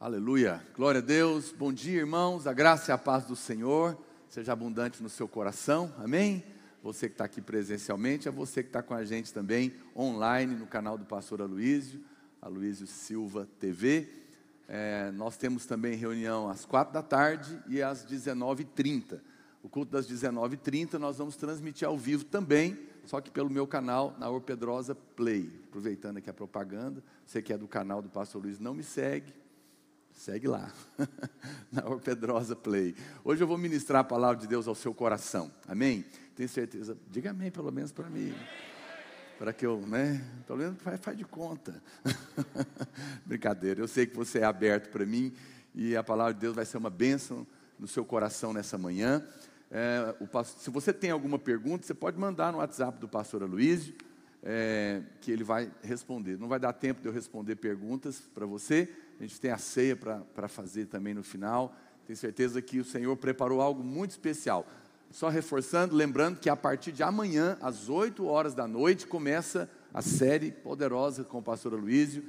Aleluia, glória a Deus, bom dia irmãos, a graça e a paz do Senhor seja abundante no seu coração, amém? Você que está aqui presencialmente, é você que está com a gente também online no canal do pastor Aloísio, Aloísio Silva TV. É, nós temos também reunião às quatro da tarde e às 19h30. O culto das 19h30 nós vamos transmitir ao vivo também, só que pelo meu canal, na Orpedrosa Play. Aproveitando aqui a propaganda, você que é do canal do pastor Luiz, não me segue, Segue lá, na Orpedrosa Play. Hoje eu vou ministrar a palavra de Deus ao seu coração, amém? Tenho certeza, diga amém pelo menos para mim. Para que eu, né? Pelo menos faz, faz de conta. Brincadeira, eu sei que você é aberto para mim e a palavra de Deus vai ser uma bênção no seu coração nessa manhã. É, o, se você tem alguma pergunta, você pode mandar no WhatsApp do pastor Aloysio, é, que ele vai responder. Não vai dar tempo de eu responder perguntas para você, a gente tem a ceia para fazer também no final. Tenho certeza que o Senhor preparou algo muito especial. Só reforçando, lembrando que a partir de amanhã, às 8 horas da noite, começa a série poderosa com o pastor Aloysio,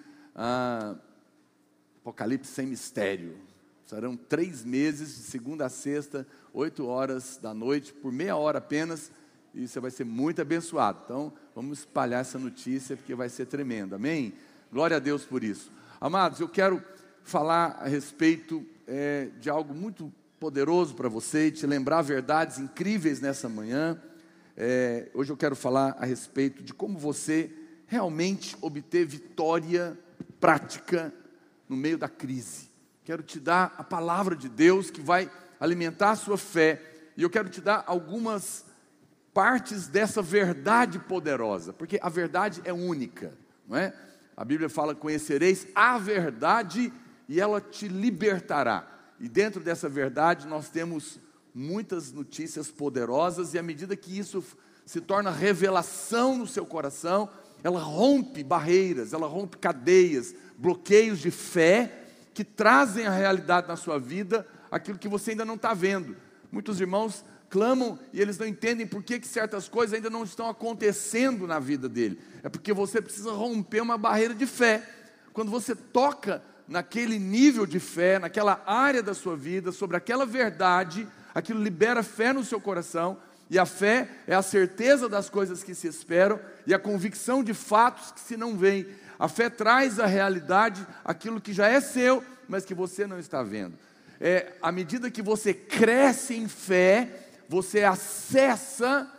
Apocalipse sem mistério. Serão três meses, de segunda a sexta, 8 horas da noite, por meia hora apenas, e você vai ser muito abençoado. Então, vamos espalhar essa notícia, porque vai ser tremendo, amém? Glória a Deus por isso. Amados, eu quero falar a respeito é, de algo muito poderoso para você e te lembrar verdades incríveis nessa manhã. É, hoje eu quero falar a respeito de como você realmente obter vitória prática no meio da crise. Quero te dar a palavra de Deus que vai alimentar a sua fé e eu quero te dar algumas partes dessa verdade poderosa, porque a verdade é única, não é? A Bíblia fala: conhecereis a verdade e ela te libertará. E dentro dessa verdade nós temos muitas notícias poderosas, e à medida que isso se torna revelação no seu coração, ela rompe barreiras, ela rompe cadeias, bloqueios de fé que trazem a realidade na sua vida aquilo que você ainda não está vendo. Muitos irmãos clamam e eles não entendem por que, que certas coisas ainda não estão acontecendo na vida dele. É porque você precisa romper uma barreira de fé. Quando você toca naquele nível de fé, naquela área da sua vida, sobre aquela verdade, aquilo libera fé no seu coração. E a fé é a certeza das coisas que se esperam e a convicção de fatos que se não veem. A fé traz à realidade aquilo que já é seu, mas que você não está vendo. É, à medida que você cresce em fé, você acessa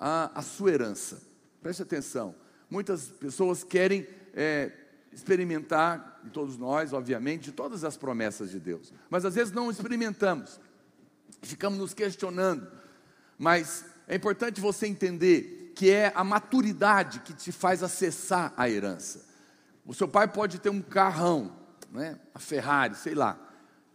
a, a sua herança. Preste atenção. Muitas pessoas querem é, experimentar, e todos nós, obviamente, de todas as promessas de Deus, mas às vezes não experimentamos, ficamos nos questionando. Mas é importante você entender que é a maturidade que te faz acessar a herança. O seu pai pode ter um carrão, né, a Ferrari, sei lá,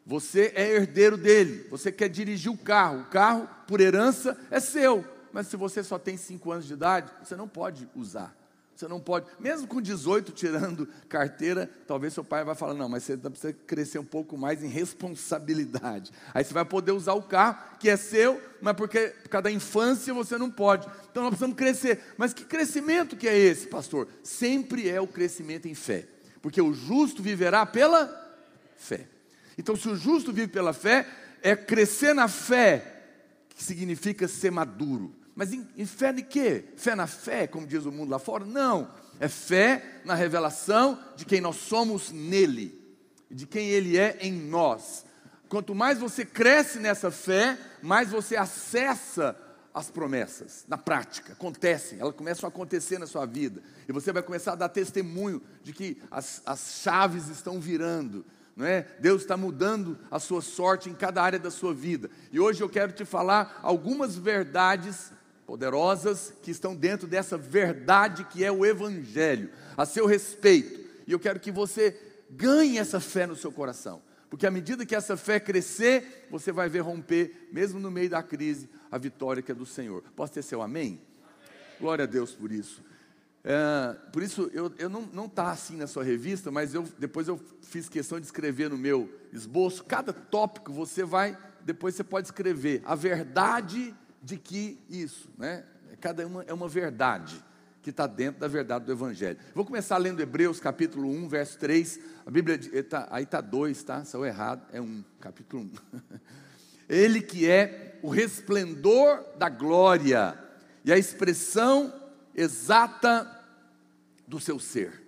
você é herdeiro dele, você quer dirigir o carro, o carro, por herança, é seu. Mas se você só tem 5 anos de idade, você não pode usar. Você não pode, mesmo com 18 tirando carteira, talvez seu pai vai falar: não, mas você precisa crescer um pouco mais em responsabilidade. Aí você vai poder usar o carro que é seu, mas porque por causa da infância você não pode. Então nós precisamos crescer. Mas que crescimento que é esse, pastor? Sempre é o crescimento em fé, porque o justo viverá pela fé. Então, se o justo vive pela fé, é crescer na fé, que significa ser maduro. Mas em, em, fé de quê? Fé na fé, como diz o mundo lá fora? Não. É fé na revelação de quem nós somos nele, de quem ele é em nós. Quanto mais você cresce nessa fé, mais você acessa as promessas na prática, acontecem, elas começam a acontecer na sua vida, e você vai começar a dar testemunho de que as, as chaves estão virando, é? Deus está mudando a sua sorte em cada área da sua vida. E hoje eu quero te falar algumas verdades poderosas que estão dentro dessa verdade que é o Evangelho, a seu respeito. E eu quero que você ganhe essa fé no seu coração, porque à medida que essa fé crescer, você vai ver romper, mesmo no meio da crise, a vitória que é do Senhor. Posso ter seu amém? amém. Glória a Deus por isso. É, por isso, eu, eu não está assim na sua revista, mas eu, depois eu fiz questão de escrever no meu esboço. Cada tópico você vai, depois você pode escrever a verdade de que isso, né? Cada uma é uma verdade que está dentro da verdade do Evangelho. Vou começar lendo Hebreus capítulo 1, verso 3. A Bíblia, tá, aí está 2, tá? Saiu errado, é 1, capítulo 1. Ele que é o resplendor da glória e a expressão exata do seu ser,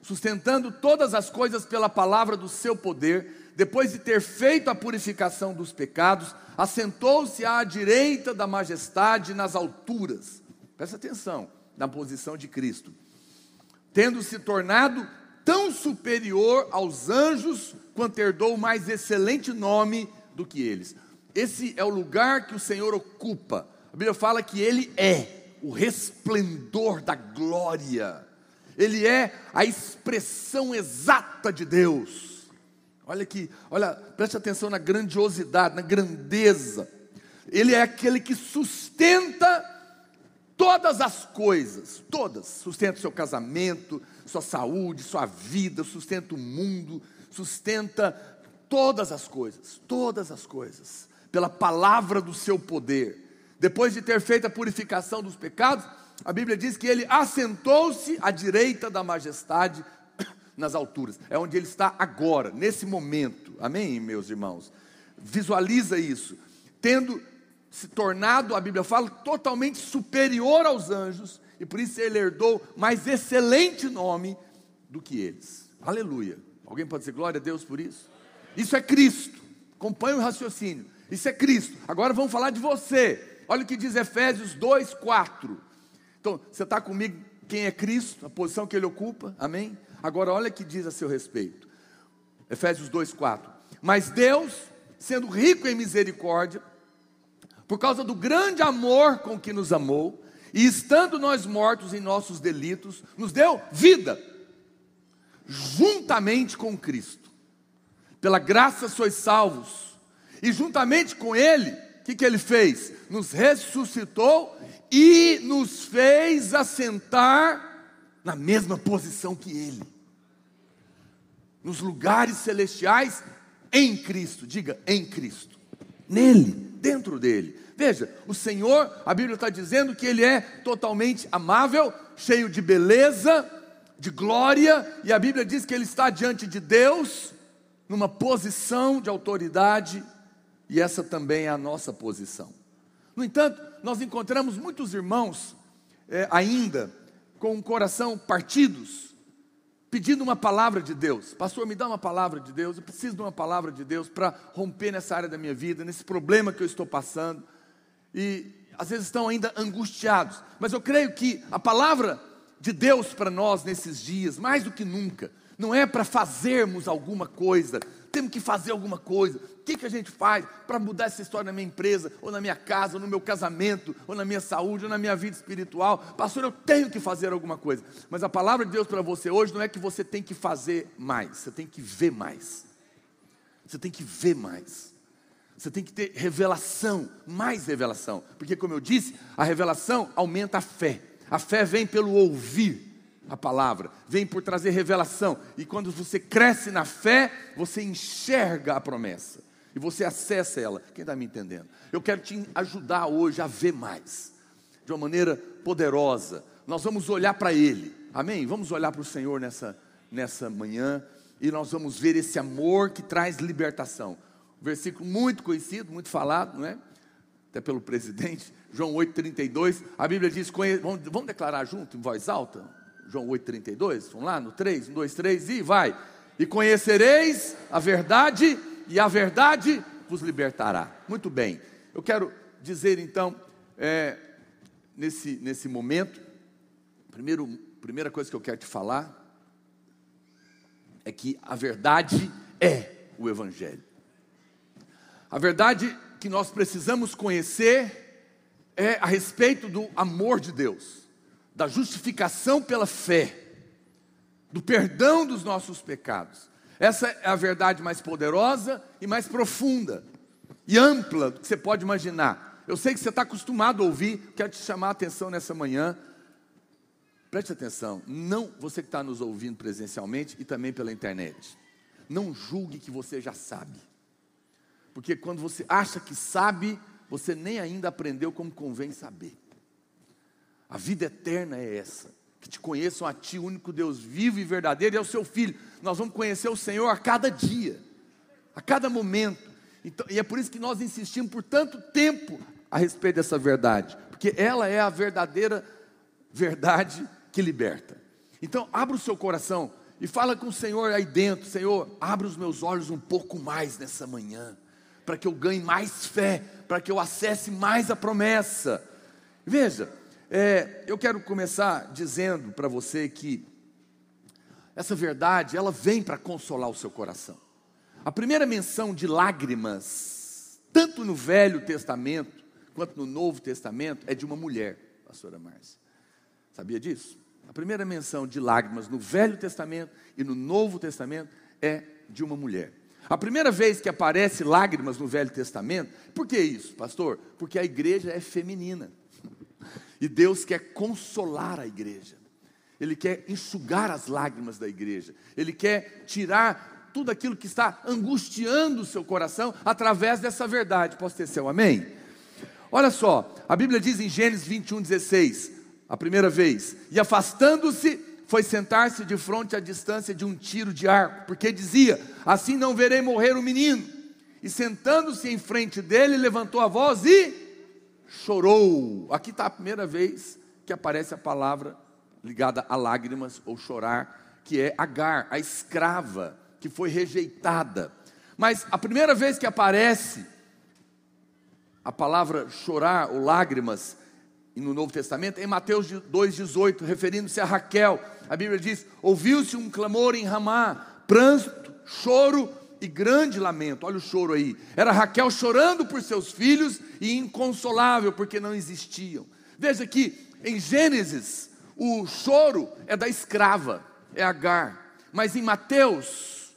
sustentando todas as coisas pela palavra do seu poder, depois de ter feito a purificação dos pecados, assentou-se à direita da majestade nas alturas. Presta atenção na posição de Cristo. Tendo se tornado tão superior aos anjos, quanto herdou mais excelente nome do que eles. Esse é o lugar que o Senhor ocupa. A Bíblia fala que ele é o resplendor da glória. Ele é a expressão exata de Deus. Olha aqui, olha, preste atenção na grandiosidade, na grandeza. Ele é aquele que sustenta todas as coisas, todas. Sustenta o seu casamento, sua saúde, sua vida, sustenta o mundo, sustenta todas as coisas, todas as coisas, pela palavra do seu poder. Depois de ter feito a purificação dos pecados, a Bíblia diz que ele assentou-se à direita da majestade nas alturas. É onde ele está agora, nesse momento. Amém, meus irmãos? Visualiza isso. Tendo se tornado, a Bíblia fala, totalmente superior aos anjos, e por isso ele herdou mais excelente nome do que eles. Aleluia. Alguém pode dizer glória a Deus por isso? Isso é Cristo. Acompanhe o raciocínio. Isso é Cristo. Agora vamos falar de você. Olha o que diz Efésios 2, 4. Então, você está comigo? Quem é Cristo? A posição que ele ocupa? Amém? Agora, olha o que diz a seu respeito. Efésios 2, 4. Mas Deus, sendo rico em misericórdia, por causa do grande amor com que nos amou, e estando nós mortos em nossos delitos, nos deu vida, juntamente com Cristo. Pela graça sois salvos, e juntamente com Ele, o que, que Ele fez? Nos ressuscitou e nos fez assentar na mesma posição que Ele, nos lugares celestiais em Cristo, diga em Cristo, nele, dentro dele. Veja, o Senhor, a Bíblia está dizendo que Ele é totalmente amável, cheio de beleza, de glória, e a Bíblia diz que Ele está diante de Deus, numa posição de autoridade, e essa também é a nossa posição. No entanto, nós encontramos muitos irmãos é, ainda com o coração partidos, pedindo uma palavra de Deus. Pastor, me dá uma palavra de Deus. Eu preciso de uma palavra de Deus para romper nessa área da minha vida, nesse problema que eu estou passando. E às vezes estão ainda angustiados. Mas eu creio que a palavra de Deus para nós nesses dias, mais do que nunca, não é para fazermos alguma coisa, temos que fazer alguma coisa. O que, que a gente faz para mudar essa história na minha empresa, ou na minha casa, ou no meu casamento, ou na minha saúde, ou na minha vida espiritual? Pastor, eu tenho que fazer alguma coisa. Mas a palavra de Deus para você hoje não é que você tem que fazer mais, você tem que ver mais. Você tem que ver mais. Você tem que ter revelação, mais revelação. Porque, como eu disse, a revelação aumenta a fé. A fé vem pelo ouvir a palavra, vem por trazer revelação. E quando você cresce na fé, você enxerga a promessa e você acessa ela. Quem está me entendendo? Eu quero te ajudar hoje a ver mais, de uma maneira poderosa. Nós vamos olhar para Ele, amém? Vamos olhar para o Senhor nessa, nessa manhã e nós vamos ver esse amor que traz libertação. Um versículo muito conhecido, muito falado, não é? Até pelo presidente, João 8,32. A Bíblia diz: vamos, vamos declarar junto, em voz alta? João 8,32, vamos lá no 3, 1, 2, 3 e vai. E conhecereis a verdade, e a verdade vos libertará. Muito bem, eu quero dizer então, é, nesse, nesse momento, primeiro, primeira coisa que eu quero te falar é que a verdade é o Evangelho. A verdade que nós precisamos conhecer é a respeito do amor de Deus da justificação pela fé, do perdão dos nossos pecados. Essa é a verdade mais poderosa e mais profunda e ampla do que você pode imaginar. Eu sei que você está acostumado a ouvir, quero te chamar a atenção nessa manhã. Preste atenção, não você que está nos ouvindo presencialmente e também pela internet. Não julgue que você já sabe. Porque quando você acha que sabe, você nem ainda aprendeu como convém saber. A vida eterna é essa. Que te conheçam a Ti, o único Deus vivo e verdadeiro, e ao Seu Filho. Nós vamos conhecer o Senhor a cada dia, a cada momento. Então, e é por isso que nós insistimos por tanto tempo a respeito dessa verdade, porque ela é a verdadeira verdade que liberta. Então, abra o seu coração e fala com o Senhor aí dentro: Senhor, abre os meus olhos um pouco mais nessa manhã, para que eu ganhe mais fé, para que eu acesse mais a promessa. Veja, é, eu quero começar dizendo para você que essa verdade, ela vem para consolar o seu coração. A primeira menção de lágrimas, tanto no Velho Testamento quanto no Novo Testamento, é de uma mulher, pastora Márcia. Sabia disso? A primeira menção de lágrimas no Velho Testamento e no Novo Testamento é de uma mulher. A primeira vez que aparece lágrimas no Velho Testamento, por que isso, pastor? Porque a igreja é feminina. E Deus quer consolar a igreja. Ele quer enxugar as lágrimas da igreja. Ele quer tirar tudo aquilo que está angustiando o seu coração através dessa verdade. Posso ter seu amém? Olha só, a Bíblia diz em Gênesis 21, 16, a primeira vez, e afastando-se, foi sentar-se de frente à distância de um tiro de arco, porque dizia: Assim não verei morrer o menino. E sentando-se em frente dele, levantou a voz e chorou. Aqui está a primeira vez que aparece a palavra ligada a lágrimas ou chorar, que é Agar, a escrava que foi rejeitada. Mas a primeira vez que aparece a palavra chorar ou lágrimas no Novo Testamento, é em Mateus 2,18, referindo-se a Raquel, a Bíblia diz: Ouviu-se um clamor em Ramá, pranto, choro e grande lamento. Olha o choro aí. Era Raquel chorando por seus filhos e inconsolável porque não existiam. Veja que em Gênesis, o choro é da escrava, é Agar. Mas em Mateus,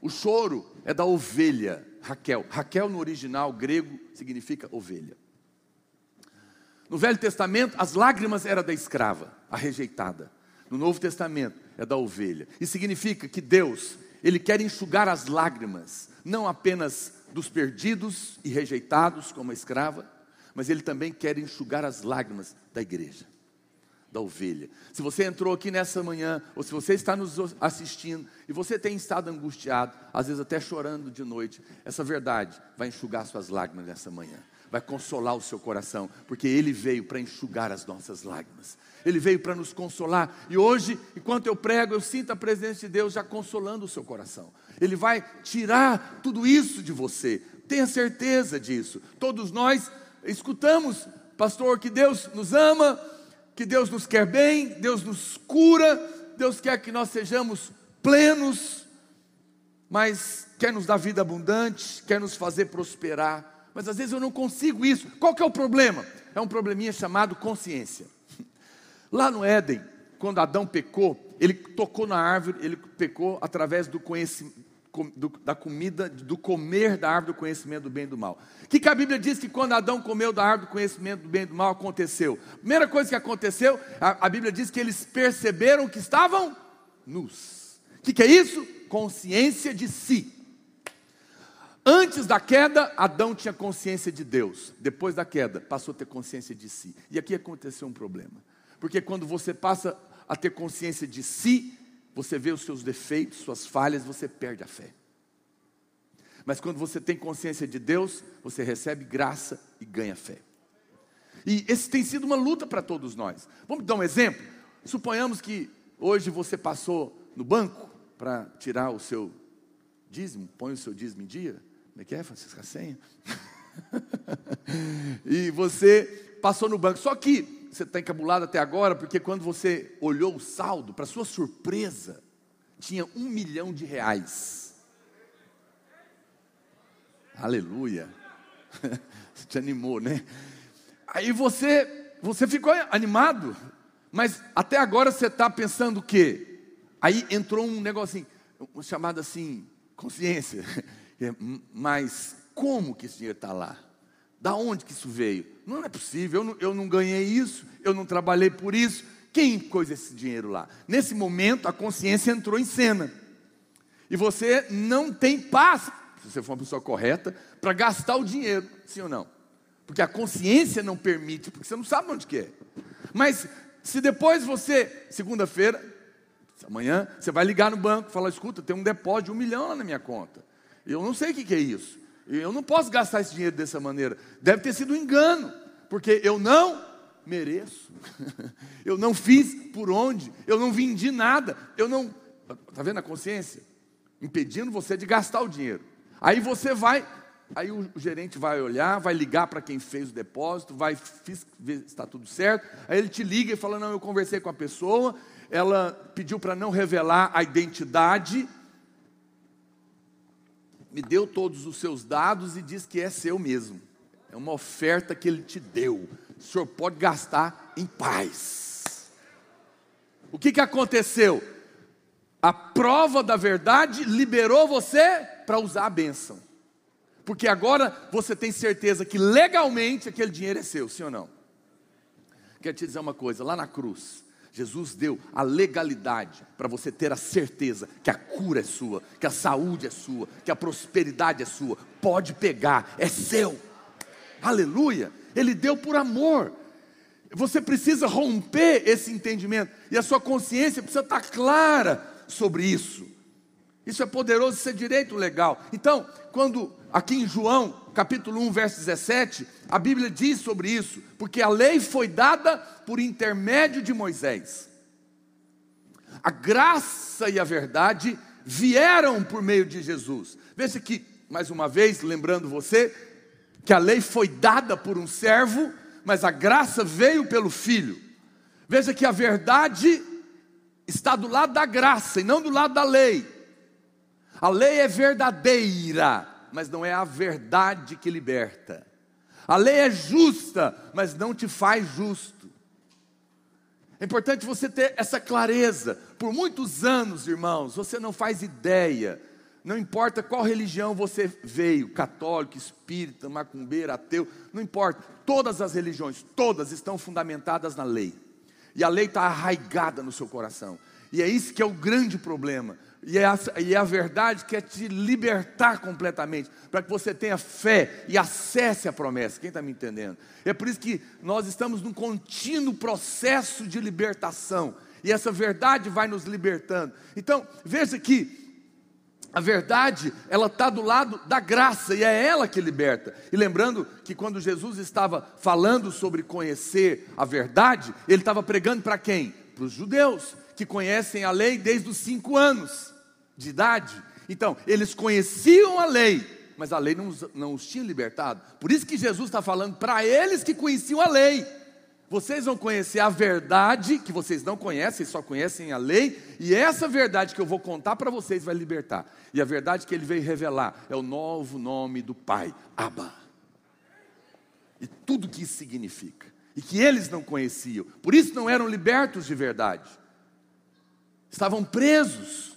o choro é da ovelha, Raquel. Raquel no original grego significa ovelha. No Velho Testamento, as lágrimas eram da escrava, a rejeitada. No Novo Testamento, é da ovelha. E significa que Deus, Ele quer enxugar as lágrimas, não apenas dos perdidos e rejeitados, como escrava, mas Ele também quer enxugar as lágrimas da igreja, da ovelha. Se você entrou aqui nessa manhã, ou se você está nos assistindo, e você tem estado angustiado, às vezes até chorando de noite, essa verdade vai enxugar suas lágrimas nessa manhã vai consolar o seu coração, porque Ele veio para enxugar as nossas lágrimas. Ele veio para nos consolar. E hoje, enquanto eu prego, eu sinto a presença de Deus já consolando o seu coração. Ele vai tirar tudo isso de você. Tenha certeza disso. Todos nós escutamos, pastor, que Deus nos ama, que Deus nos quer bem, Deus nos cura, Deus quer que nós sejamos plenos, mas quer nos dar vida abundante, quer nos fazer prosperar mas às vezes eu não consigo isso. Qual que é o problema? É um probleminha chamado consciência. Lá no Éden, quando Adão pecou, ele tocou na árvore, ele pecou através do conhecimento, do, da comida, do comer da árvore do conhecimento do bem e do mal. O que, que a Bíblia diz que quando Adão comeu da árvore do conhecimento do bem e do mal aconteceu? Primeira coisa que aconteceu, a, a Bíblia diz que eles perceberam que estavam nus. O que, que é isso? Consciência de si. Antes da queda, Adão tinha consciência de Deus. Depois da queda, passou a ter consciência de si. E aqui aconteceu um problema. Porque quando você passa a ter consciência de si, você vê os seus defeitos, suas falhas, você perde a fé. Mas quando você tem consciência de Deus, você recebe graça e ganha fé. E esse tem sido uma luta para todos nós. Vamos dar um exemplo? Suponhamos que hoje você passou no banco para tirar o seu dízimo, põe o seu dízimo em dia. Como é que é, Francisca Senha? e você passou no banco. Só que você está encabulado até agora, porque quando você olhou o saldo, para sua surpresa, tinha um milhão de reais. Aleluia. Você te animou, né? Aí você, você ficou animado, mas até agora você está pensando o quê? Aí entrou um negocinho, chamado assim, consciência. É, mas como que esse dinheiro está lá? Da onde que isso veio? Não é possível, eu não, eu não ganhei isso, eu não trabalhei por isso. Quem pôs esse dinheiro lá? Nesse momento, a consciência entrou em cena. E você não tem paz, se você for uma pessoa correta, para gastar o dinheiro, sim ou não? Porque a consciência não permite, porque você não sabe onde que é. Mas se depois você, segunda-feira, amanhã, você vai ligar no banco e falar: escuta, tem um depósito de um milhão lá na minha conta. Eu não sei o que, que é isso. Eu não posso gastar esse dinheiro dessa maneira. Deve ter sido um engano, porque eu não mereço. eu não fiz por onde, eu não vendi nada, eu não. Está vendo a consciência? Impedindo você de gastar o dinheiro. Aí você vai, aí o, gerente vai olhar, vai ligar para quem fez o depósito, vai ver se está tudo certo. Aí ele te liga e fala: Não, eu conversei com a pessoa, ela pediu para não revelar a identidade, me deu todos os seus dados e diz que é seu mesmo. É uma oferta que ele te deu. O senhor pode gastar em paz. O que, que aconteceu? A prova da verdade liberou você para usar a bênção. Porque agora você tem certeza que legalmente aquele dinheiro é seu, sim ou não? Quero te dizer uma coisa: lá na cruz, Jesus deu a legalidade para você ter a certeza que a cura é sua, que a saúde é sua, que a prosperidade é sua. Pode pegar, é seu. Aleluia! Ele deu por amor. Você precisa romper esse entendimento e a sua consciência precisa estar clara sobre isso. Isso é poderoso, isso é direito legal. Então, quando aqui em João, capítulo 1, verso 17, a Bíblia diz sobre isso, porque a lei foi dada por intermédio de Moisés. A graça e a verdade vieram por meio de Jesus. Veja que, mais uma vez, lembrando você, que a lei foi dada por um servo, mas a graça veio pelo filho. Veja que a verdade está do lado da graça e não do lado da lei. A lei é verdadeira, mas não é a verdade que liberta. A lei é justa, mas não te faz justo. É importante você ter essa clareza. Por muitos anos, irmãos, você não faz ideia. Não importa qual religião você veio, católico, espírita, macumbeiro, ateu, não importa. Todas as religiões, todas estão fundamentadas na lei. E a lei está arraigada no seu coração. E é isso que é o grande problema. E é, a, e é a verdade que é te libertar completamente, para que você tenha fé e acesse a promessa. Quem está me entendendo? É por isso que nós estamos num contínuo processo de libertação. E essa verdade vai nos libertando. Então, veja que a verdade, ela está do lado da graça e é ela que liberta. E lembrando que quando Jesus estava falando sobre conhecer a verdade, ele estava pregando para quem? Para os judeus, que conhecem a lei desde os cinco anos de idade. Então, eles conheciam a lei, mas a lei não, não os tinha libertado. Por isso que Jesus está falando para eles que conheciam a lei. Vocês vão conhecer a verdade que vocês não conhecem, só conhecem a lei, e essa verdade que eu vou contar para vocês vai libertar. E a verdade que ele veio revelar é o novo nome do Pai, Abba. E tudo que isso significa. E que eles não conheciam. Por isso não eram libertos de verdade. Estavam presos.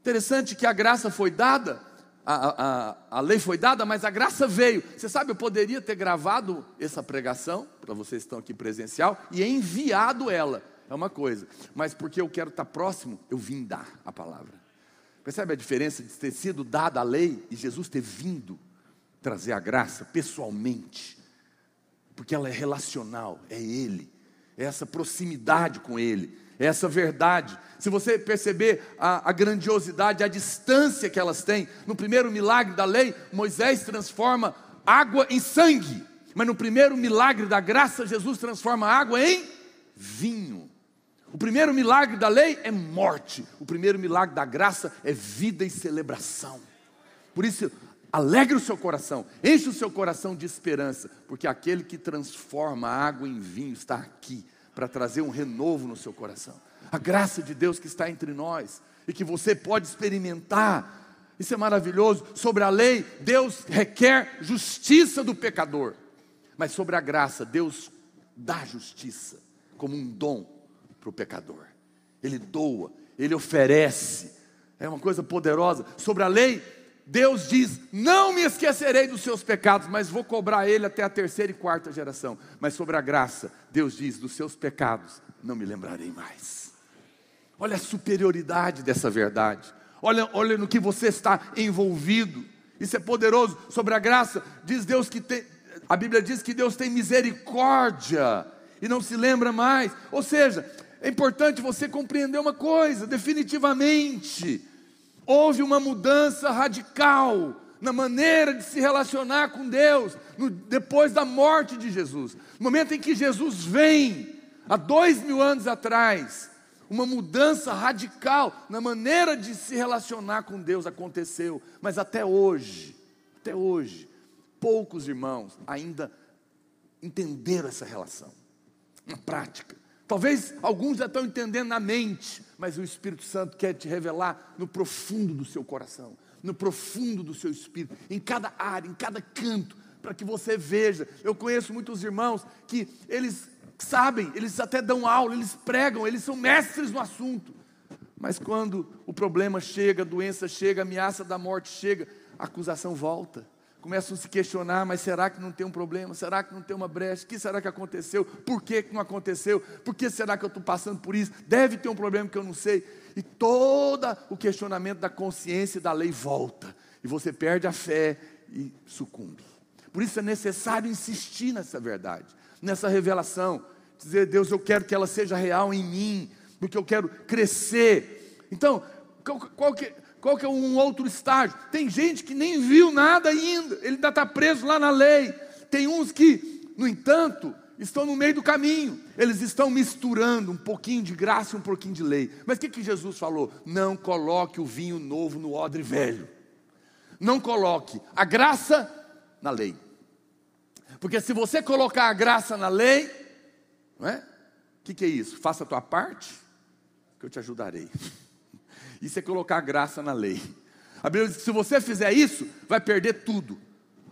Interessante que a graça foi dada, a, a, a lei foi dada, mas a graça veio. Você sabe, eu poderia ter gravado essa pregação, para vocês que estão aqui presencial, e enviado ela. É uma coisa, mas porque eu quero estar próximo, eu vim dar a palavra. Percebe a diferença de ter sido dada a lei e Jesus ter vindo trazer a graça pessoalmente? Porque ela é relacional, é Ele, é essa proximidade com Ele essa verdade. Se você perceber a, a, grandiosidade, a distância que elas têm, no primeiro milagre da lei, Moisés transforma água em sangue, mas no primeiro milagre da graça, Jesus transforma água em vinho. O primeiro milagre da lei é morte, o primeiro milagre da graça é vida e celebração. Por isso, alegre o seu coração, enche o seu coração de esperança, porque aquele que transforma a água em vinho está aqui para trazer um renovo no seu coração. A graça de Deus que está entre nós e que você pode experimentar. Isso é maravilhoso. Sobre a lei, Deus requer justiça do pecador. Mas sobre a graça, Deus dá justiça como um dom para o pecador. Ele doa, ele oferece. É uma coisa poderosa. Sobre a lei, Deus diz: Não me esquecerei dos seus pecados, mas vou cobrar ele até a terceira e quarta geração. Mas sobre a graça, Deus diz: Dos seus pecados não me lembrarei mais. Olha a superioridade dessa verdade. Olha, olha no que você está envolvido. Isso é poderoso. Sobre a graça, diz Deus que tem, A Bíblia diz que Deus tem misericórdia e não se lembra mais. Ou seja, é importante você compreender uma coisa, definitivamente. Houve uma mudança radical na maneira de se relacionar com Deus no, depois da morte de Jesus. No momento em que Jesus vem, há dois mil anos atrás, uma mudança radical na maneira de se relacionar com Deus aconteceu, mas até hoje, até hoje, poucos irmãos ainda entenderam essa relação na prática. Talvez alguns já estão entendendo na mente, mas o Espírito Santo quer te revelar no profundo do seu coração, no profundo do seu espírito, em cada área, em cada canto, para que você veja. Eu conheço muitos irmãos que eles sabem, eles até dão aula, eles pregam, eles são mestres no assunto. Mas quando o problema chega, a doença chega, a ameaça da morte chega, a acusação volta. Começam a se questionar, mas será que não tem um problema? Será que não tem uma brecha? O que será que aconteceu? Por que, que não aconteceu? Por que será que eu estou passando por isso? Deve ter um problema que eu não sei. E todo o questionamento da consciência e da lei volta. E você perde a fé e sucumbe. Por isso é necessário insistir nessa verdade nessa revelação. Dizer, Deus, eu quero que ela seja real em mim, porque eu quero crescer. Então, qual, qual que, qual que é um outro estágio? Tem gente que nem viu nada ainda, ele ainda está preso lá na lei. Tem uns que, no entanto, estão no meio do caminho, eles estão misturando um pouquinho de graça e um pouquinho de lei. Mas o que, que Jesus falou? Não coloque o vinho novo no odre velho. Não coloque a graça na lei. Porque se você colocar a graça na lei, não é? O que, que é isso? Faça a tua parte, que eu te ajudarei. Isso é colocar graça na lei. A Bíblia diz que se você fizer isso, vai perder tudo.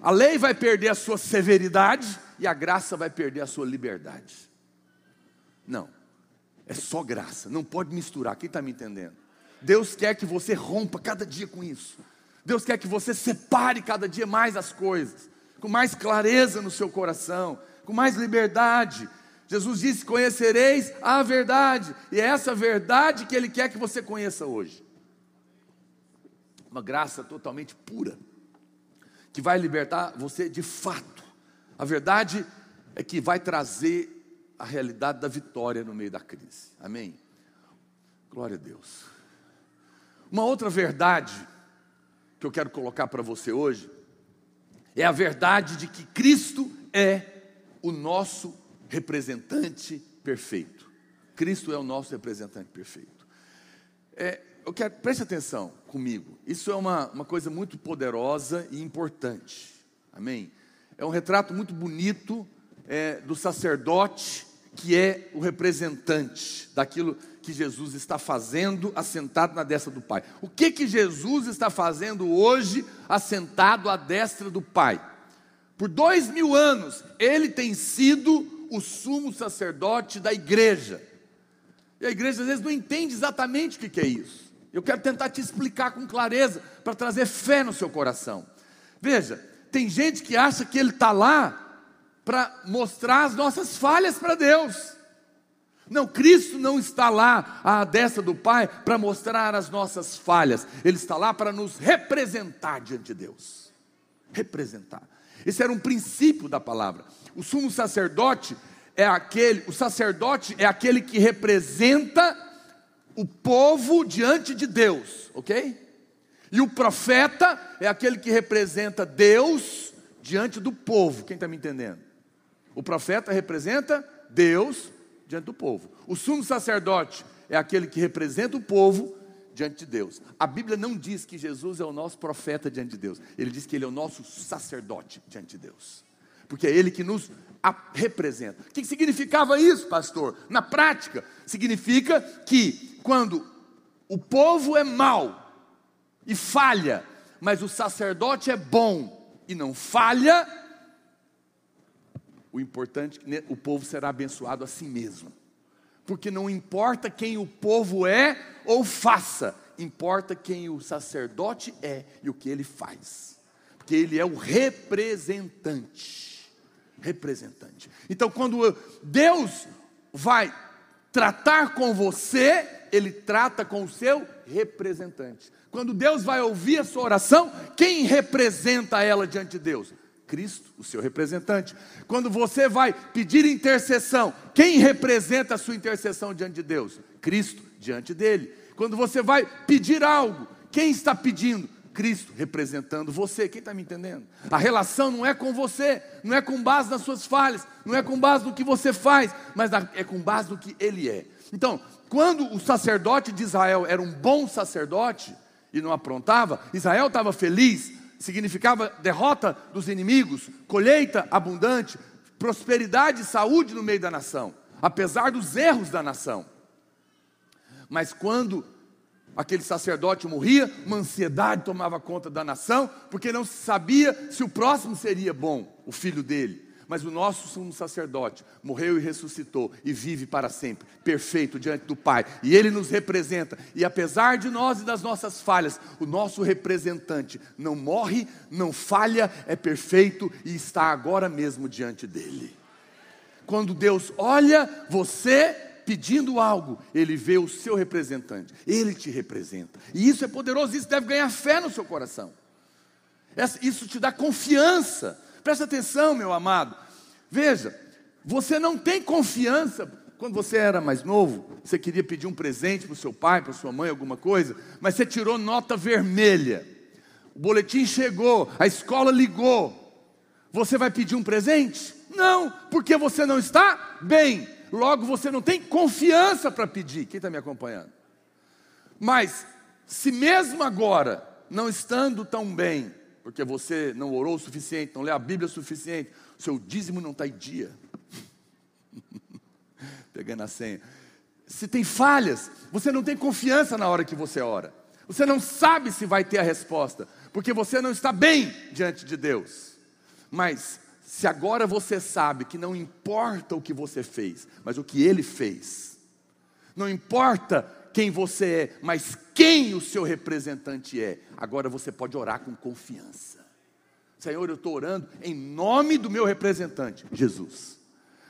A lei vai perder a sua severidade e a graça vai perder a sua liberdade. Não, é só graça, não pode misturar. Quem está me entendendo? Deus quer que você rompa cada dia com isso. Deus quer que você separe cada dia mais as coisas com mais clareza no seu coração, com mais liberdade. Jesus disse: Conhecereis a verdade, e é essa verdade que Ele quer que você conheça hoje. Uma graça totalmente pura, que vai libertar você de fato. A verdade é que vai trazer a realidade da vitória no meio da crise. Amém? Glória a Deus. Uma outra verdade que eu quero colocar para você hoje é a verdade de que Cristo é o nosso representante perfeito. Cristo é o nosso representante perfeito. É, eu quero, preste atenção comigo, isso é uma, uma coisa muito poderosa e importante, amém? É um retrato muito bonito é, do sacerdote que é o representante daquilo que Jesus está fazendo assentado na destra do Pai. O que que Jesus está fazendo hoje assentado à destra do Pai? Por dois mil anos, ele tem sido o sumo sacerdote da igreja. E a igreja às vezes não entende exatamente o que, é isso. Eu quero tentar te explicar com clareza, para trazer fé no seu coração. Veja, tem gente que acha que ele está lá para mostrar as nossas falhas para Deus. Não, Cristo não está lá à destra do Pai para mostrar as nossas falhas, Ele está lá para nos representar diante de Deus. Representar. Esse era um princípio da palavra. O sumo sacerdote é aquele, o sacerdote é aquele que representa o povo diante de Deus, ok? E o profeta é aquele que representa Deus diante do povo. Quem está me entendendo? O profeta representa Deus diante do povo. O sumo sacerdote é aquele que representa o povo diante de Deus. A Bíblia não diz que Jesus é o nosso profeta diante de Deus. Ele diz que ele é o nosso sacerdote diante de Deus. Porque é ele que nos representa. O que significava isso, pastor? Na prática, significa que quando o povo é mau e falha, mas o sacerdote é bom e não falha, o importante é que o povo será abençoado a si mesmo. Porque não importa quem o povo é ou faça, importa quem o sacerdote é e o que ele faz. Porque ele é o representante. Representante. Então, quando Deus vai tratar com você, ele trata com o seu representante. Quando Deus vai ouvir a sua oração, quem representa ela diante de Deus? Cristo, o seu representante. Quando você vai pedir intercessão, quem representa a sua intercessão diante de Deus? Cristo, diante dele. Quando você vai pedir algo, quem está pedindo? Cristo representando você. Quem está me entendendo? A relação não é com você, não é com base nas suas falhas, não é com base no que você faz, mas é com base no que Ele é. Então, quando o sacerdote de Israel era um bom sacerdote e não aprontava, Israel estava feliz, significava derrota dos inimigos, colheita abundante, prosperidade e saúde no meio da nação, apesar dos erros da nação. Mas quando aquele sacerdote morria, uma ansiedade tomava conta da nação, porque não se sabia se o próximo seria bom, o filho dele. Mas o nosso sumo sacerdote morreu e ressuscitou e vive para sempre, perfeito diante do Pai. E ele nos representa. E apesar de nós e das nossas falhas, o nosso representante não morre, não falha, é perfeito e está agora mesmo diante dele. Quando Deus olha você pedindo algo, ele vê o seu representante, ele te representa. E isso é poderoso, isso deve ganhar fé no seu coração. Isso te dá confiança. Presta atenção, meu amado. Veja, você não tem confiança. Quando você era mais novo, você queria pedir um presente para o seu pai, para sua mãe, alguma coisa, mas você tirou nota vermelha. O boletim chegou, a escola ligou. Você vai pedir um presente? Não, porque você não está bem logo você não tem confiança para pedir. Quem está me acompanhando? Mas, se mesmo agora, não estando tão bem, porque você não orou o suficiente, não lê a Bíblia o suficiente, o seu dízimo não está em dia. Pegando a senha. Se tem falhas, você não tem confiança na hora que você ora. Você não sabe se vai ter a resposta, porque você não está bem diante de Deus. Mas se agora você sabe que não importa o que você fez, mas o que ele fez, não importa quem você é, mas quem o seu representante é, agora você pode orar com confiança. Senhor, eu estou orando em nome do meu representante, Jesus.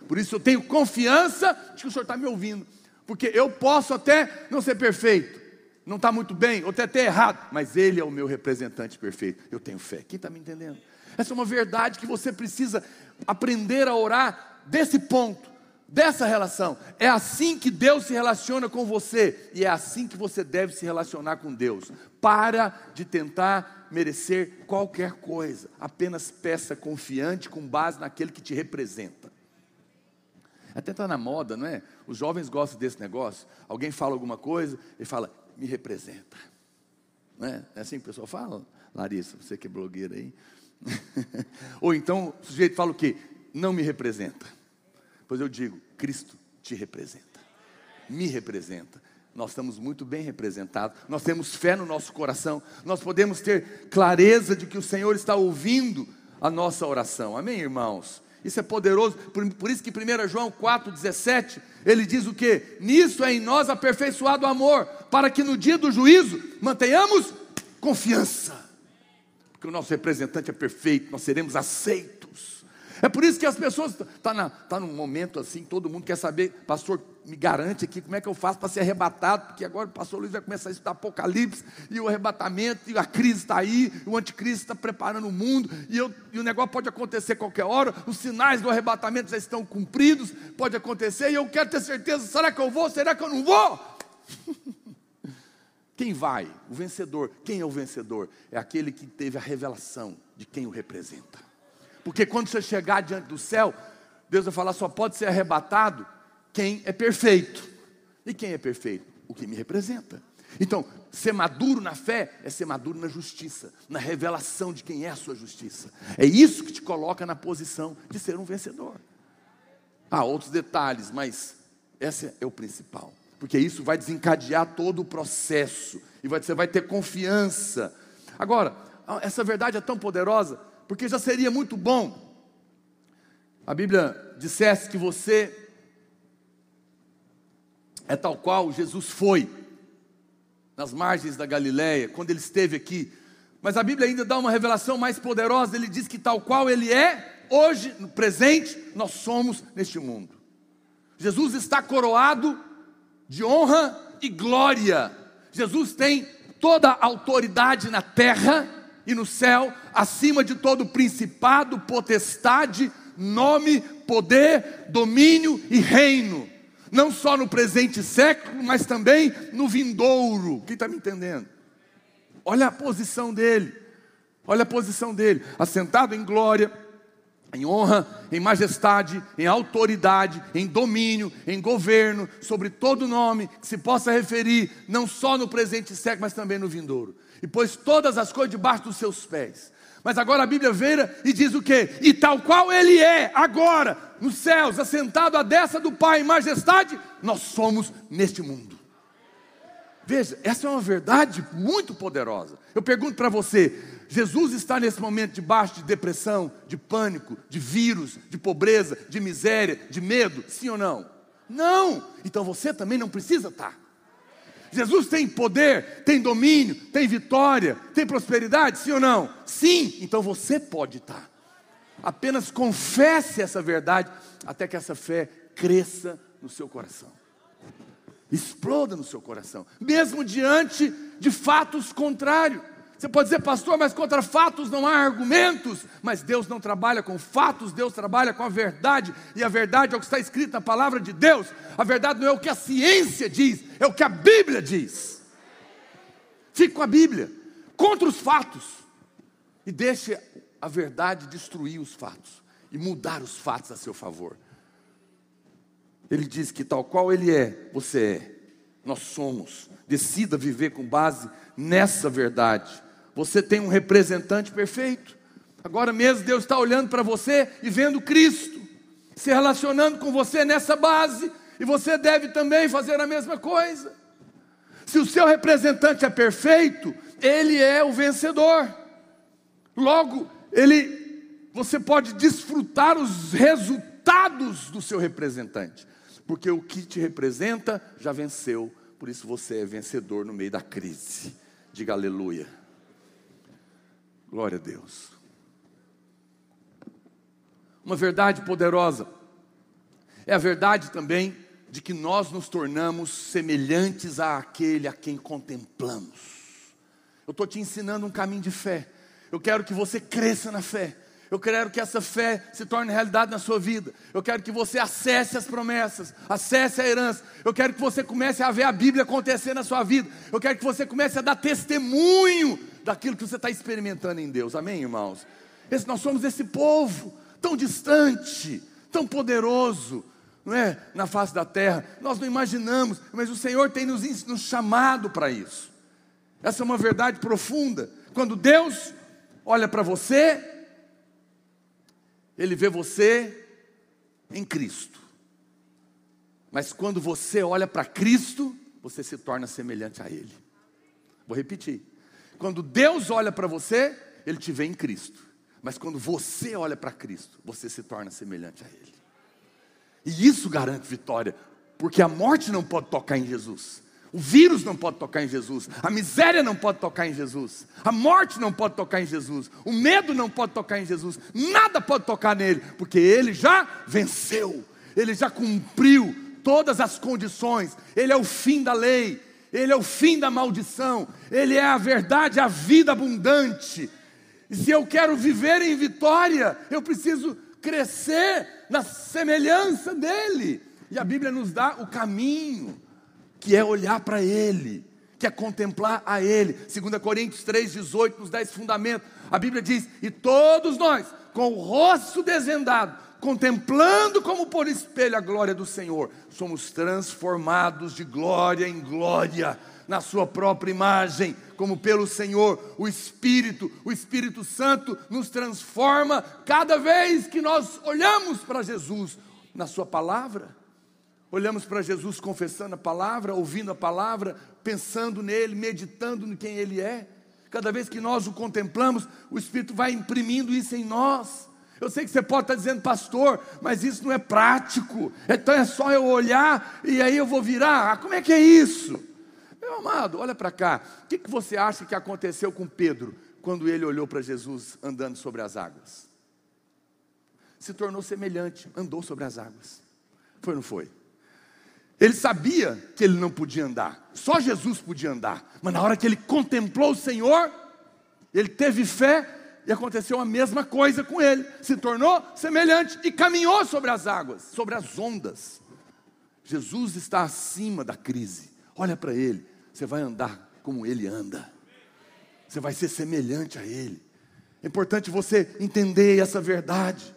Por isso eu tenho confiança de que o Senhor está me ouvindo, porque eu posso até não ser perfeito, não está muito bem, ou até ter errado, mas Ele é o meu representante perfeito. Eu tenho fé. Quem está me entendendo? Essa é uma verdade que você precisa aprender a orar desse ponto, dessa relação. É assim que Deus se relaciona com você e é assim que você deve se relacionar com Deus. Para de tentar merecer qualquer coisa, apenas peça confiante com base naquele que te representa. Até está na moda, não é? Os jovens gostam desse negócio. Alguém fala alguma coisa e fala, me representa. Não é? é assim que o pessoal fala? Larissa, você que é blogueira aí. Ou então o sujeito fala o quê? Não me representa. Pois eu digo, Cristo te representa. Me representa. Nós estamos muito bem representados. Nós temos fé no nosso coração. Nós podemos ter clareza de que o Senhor está ouvindo a nossa oração. Amém, irmãos? Isso é poderoso. Por, por isso que 1 João 4,17, ele diz o que? Nisso é em nós aperfeiçoado o amor, para que no dia do juízo mantenhamos confiança porque o nosso representante é perfeito, nós seremos aceitos. É por isso que as pessoas estão tá, tá num momento assim, todo mundo quer saber, pastor, me garante aqui como é que eu faço para ser arrebatado, porque agora o pastor Luiz vai começar a estudar Apocalipse, e o arrebatamento, e a crise está aí, o anticristo está preparando o mundo, e, eu, e o negócio pode acontecer qualquer hora, os sinais do arrebatamento já estão cumpridos, pode acontecer, e eu quero ter certeza, será que eu vou, será que eu não vou? Quem vai? O vencedor. Quem é o vencedor? É aquele que teve a revelação de quem o representa. Porque quando você chegar diante do céu, Deus vai falar: só pode ser arrebatado quem é perfeito. E quem é perfeito? O que me representa. Então, ser maduro na fé é ser maduro na justiça, na revelação de quem é a sua justiça. É isso que te coloca na posição de ser um vencedor. Há outros detalhes, mas esse é o principal porque isso vai desencadear todo o processo e você vai ter confiança. Agora, essa verdade é tão poderosa, porque já seria muito bom a Bíblia dissesse que você é tal qual Jesus foi nas margens da Galileia, quando ele esteve aqui. Mas a Bíblia ainda dá uma revelação mais poderosa, ele diz que tal qual ele é, hoje, no presente, nós somos neste mundo. Jesus está coroado de honra e glória. Jesus tem toda a autoridade na terra e no céu, acima de todo principado, potestade, nome, poder, domínio e reino, não só no presente século, mas também no vindouro. Quem está me entendendo? Olha a posição dele, olha a posição dele, assentado em glória, em honra, em majestade, em autoridade, em domínio, em governo, sobre todo nome que se possa referir, não só no presente século, mas também no vindouro e pôs todas as coisas debaixo dos seus pés. Mas agora a Bíblia vira e diz o que? E tal qual ele é, agora, nos céus, assentado à destra do Pai em majestade, nós somos neste mundo. Veja, essa é uma verdade muito poderosa. Eu pergunto para você: Jesus está nesse momento debaixo de depressão, de pânico, de vírus, de pobreza, de miséria, de medo? Sim ou não? Não! Então você também não precisa estar. Jesus tem poder, tem domínio, tem vitória, tem prosperidade, sim ou não? Sim, então você pode estar. Apenas confesse essa verdade até que essa fé cresça no seu coração. Exploda no seu coração, mesmo diante de fatos contrários. Você pode dizer, pastor, mas contra fatos não há argumentos. Mas Deus não trabalha com fatos, Deus trabalha com a verdade. E a verdade é o que está escrito na palavra de Deus. A verdade não é o que a ciência diz, é o que a Bíblia diz. Fique com a Bíblia, contra os fatos. E deixe a verdade destruir os fatos e mudar os fatos a seu favor. Ele diz que tal qual ele é, você é. Nós somos. Decida viver com base nessa verdade. Você tem um representante perfeito. Agora mesmo Deus está olhando para você e vendo Cristo, se relacionando com você nessa base, e você deve também fazer a mesma coisa. Se o seu representante é perfeito, ele é o vencedor. Logo, ele você pode desfrutar os resultados do seu representante, porque o que te representa já venceu, por isso você é vencedor no meio da crise. Diga aleluia. Glória a Deus. Uma verdade poderosa é a verdade também de que nós nos tornamos semelhantes àquele a quem contemplamos. Eu estou te ensinando um caminho de fé. Eu quero que você cresça na fé. Eu quero que essa fé se torne realidade na sua vida. Eu quero que você acesse as promessas, acesse a herança. Eu quero que você comece a ver a Bíblia acontecer na sua vida. Eu quero que você comece a dar testemunho daquilo que você está experimentando em Deus. Amém, irmãos? Esse, nós somos esse povo tão distante, tão poderoso, não é? Na face da terra. Nós não imaginamos, mas o Senhor tem nos, nos chamado para isso. Essa é uma verdade profunda. Quando Deus olha para você, Ele vê você em Cristo. Mas quando você olha para Cristo, você se torna semelhante a Ele. Vou repetir. Quando Deus olha para você, Ele te vê em Cristo. Mas quando você olha para Cristo, você se torna semelhante a Ele. E isso garante vitória, porque a morte não pode tocar em Jesus. O vírus não pode tocar em Jesus, a miséria não pode tocar em Jesus, a morte não pode tocar em Jesus, o medo não pode tocar em Jesus, nada pode tocar nele, porque ele já venceu, ele já cumpriu todas as condições, ele é o fim da lei, ele é o fim da maldição, Ele é a verdade, a vida abundante. E se eu quero viver em vitória, eu preciso crescer na semelhança dele. E a Bíblia nos dá o caminho, que é olhar para Ele, que é contemplar a Ele. 2 Coríntios 3,18 nos dá esse fundamento. A Bíblia diz: E todos nós, com o rosto desvendado, contemplando como por espelho a glória do Senhor, somos transformados de glória em glória na sua própria imagem, como pelo Senhor, o Espírito, o Espírito Santo nos transforma cada vez que nós olhamos para Jesus na sua palavra. Olhamos para Jesus confessando a palavra, ouvindo a palavra, pensando nele, meditando em quem ele é. Cada vez que nós o contemplamos, o Espírito vai imprimindo isso em nós. Eu sei que você pode estar dizendo, pastor, mas isso não é prático. Então é só eu olhar e aí eu vou virar. Ah, como é que é isso? Meu amado, olha para cá. O que, que você acha que aconteceu com Pedro quando ele olhou para Jesus andando sobre as águas? Se tornou semelhante, andou sobre as águas. Foi ou não foi? Ele sabia que ele não podia andar, só Jesus podia andar. Mas na hora que ele contemplou o Senhor, Ele teve fé e aconteceu a mesma coisa com ele. Se tornou semelhante e caminhou sobre as águas, sobre as ondas. Jesus está acima da crise. Olha para ele, você vai andar como ele anda. Você vai ser semelhante a ele. É importante você entender essa verdade.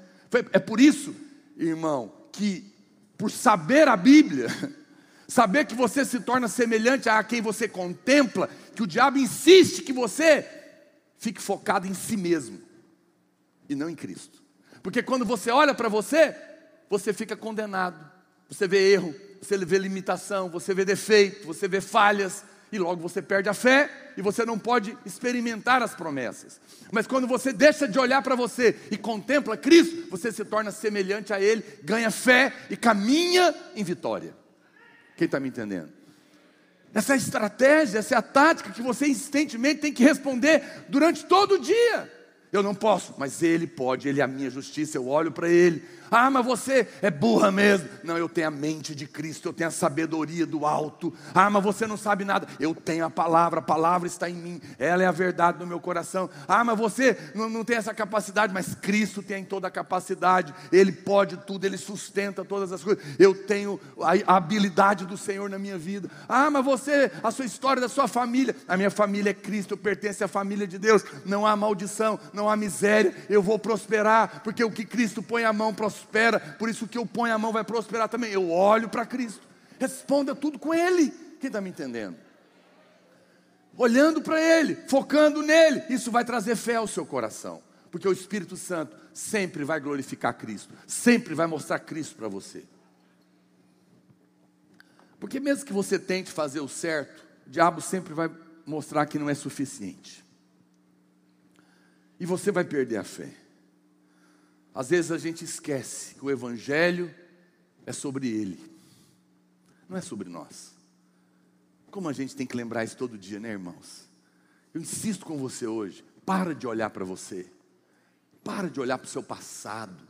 É por isso, irmão, que por saber a Bíblia, saber que você se torna semelhante a quem você contempla, que o diabo insiste que você fique focado em si mesmo e não em Cristo. Porque quando você olha para você, você fica condenado. Você vê erro, você vê limitação, você vê defeito, você vê falhas, e logo você perde a fé e você não pode experimentar as promessas. Mas quando você deixa de olhar para você e contempla Cristo, você se torna semelhante a Ele, ganha fé e caminha em vitória. Quem está me entendendo? Essa é a estratégia, essa é a tática que você insistentemente tem que responder durante todo o dia. Eu não posso, mas Ele pode, Ele é a minha justiça, eu olho para Ele ah, mas você é burra mesmo. Não, eu tenho a mente de Cristo, eu tenho a sabedoria do alto. Ah, mas você não sabe nada. Eu tenho a palavra, a palavra está em mim, ela é a verdade no meu coração. Ah, mas você não, não tem essa capacidade, mas Cristo tem toda a capacidade, Ele pode tudo, Ele sustenta todas as coisas. Eu tenho a, a habilidade do Senhor na minha vida. Ah, mas você, a sua história da sua família, a minha família é Cristo, eu pertenço à família de Deus. Não há maldição, não há miséria, eu vou prosperar, porque o que Cristo põe a mão prospera por isso que eu ponho a mão vai prosperar também. Eu olho para Cristo, responda tudo com Ele. Quem está me entendendo? Olhando para Ele, focando nele, isso vai trazer fé ao seu coração, porque o Espírito Santo sempre vai glorificar Cristo, sempre vai mostrar Cristo para você. Porque mesmo que você tente fazer o certo, o diabo sempre vai mostrar que não é suficiente. E você vai perder a fé. Às vezes a gente esquece que o Evangelho é sobre Ele, não é sobre nós. Como a gente tem que lembrar isso todo dia, né, irmãos? Eu insisto com você hoje: para de olhar para você, para de olhar para o seu passado,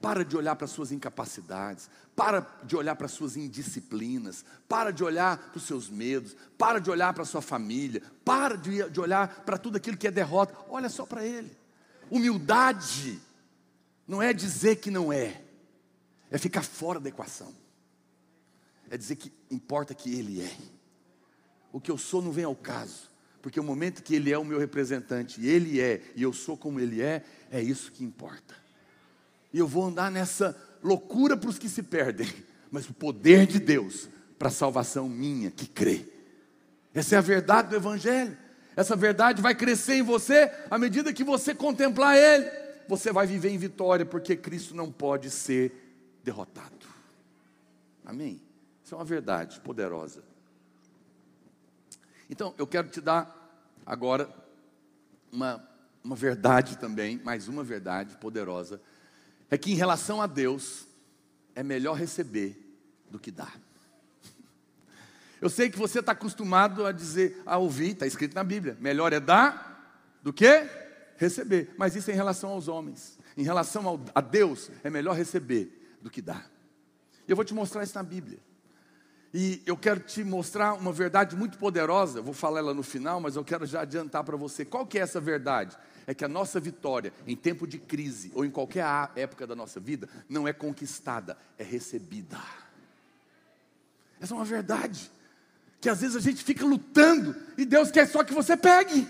para de olhar para as suas incapacidades, para de olhar para as suas indisciplinas, para de olhar para os seus medos, para de olhar para a sua família, para de, de olhar para tudo aquilo que é derrota, olha só para Ele. Humildade não é dizer que não é, é ficar fora da equação. É dizer que importa que Ele é. O que eu sou não vem ao caso, porque o momento que Ele é o meu representante, Ele é, e eu sou como Ele é, é isso que importa. E eu vou andar nessa loucura para os que se perdem, mas o poder de Deus para a salvação minha que crê. Essa é a verdade do Evangelho. Essa verdade vai crescer em você à medida que você contemplar Ele você vai viver em vitória, porque Cristo não pode ser derrotado. Amém? Isso é uma verdade poderosa. Então, eu quero te dar agora uma, uma verdade também, mais uma verdade poderosa, é que em relação a Deus, é melhor receber do que dar. Eu sei que você está acostumado a dizer, a ouvir, está escrito na Bíblia: melhor é dar do que receber. Mas isso é em relação aos homens. Em relação ao, a Deus, é melhor receber do que dar. E eu vou te mostrar isso na Bíblia. E eu quero te mostrar uma verdade muito poderosa, vou falar ela no final, mas eu quero já adiantar para você. Qual que é essa verdade? É que a nossa vitória em tempo de crise ou em qualquer época da nossa vida não é conquistada, é recebida. Essa é uma verdade que às vezes a gente fica lutando e Deus quer só que você pegue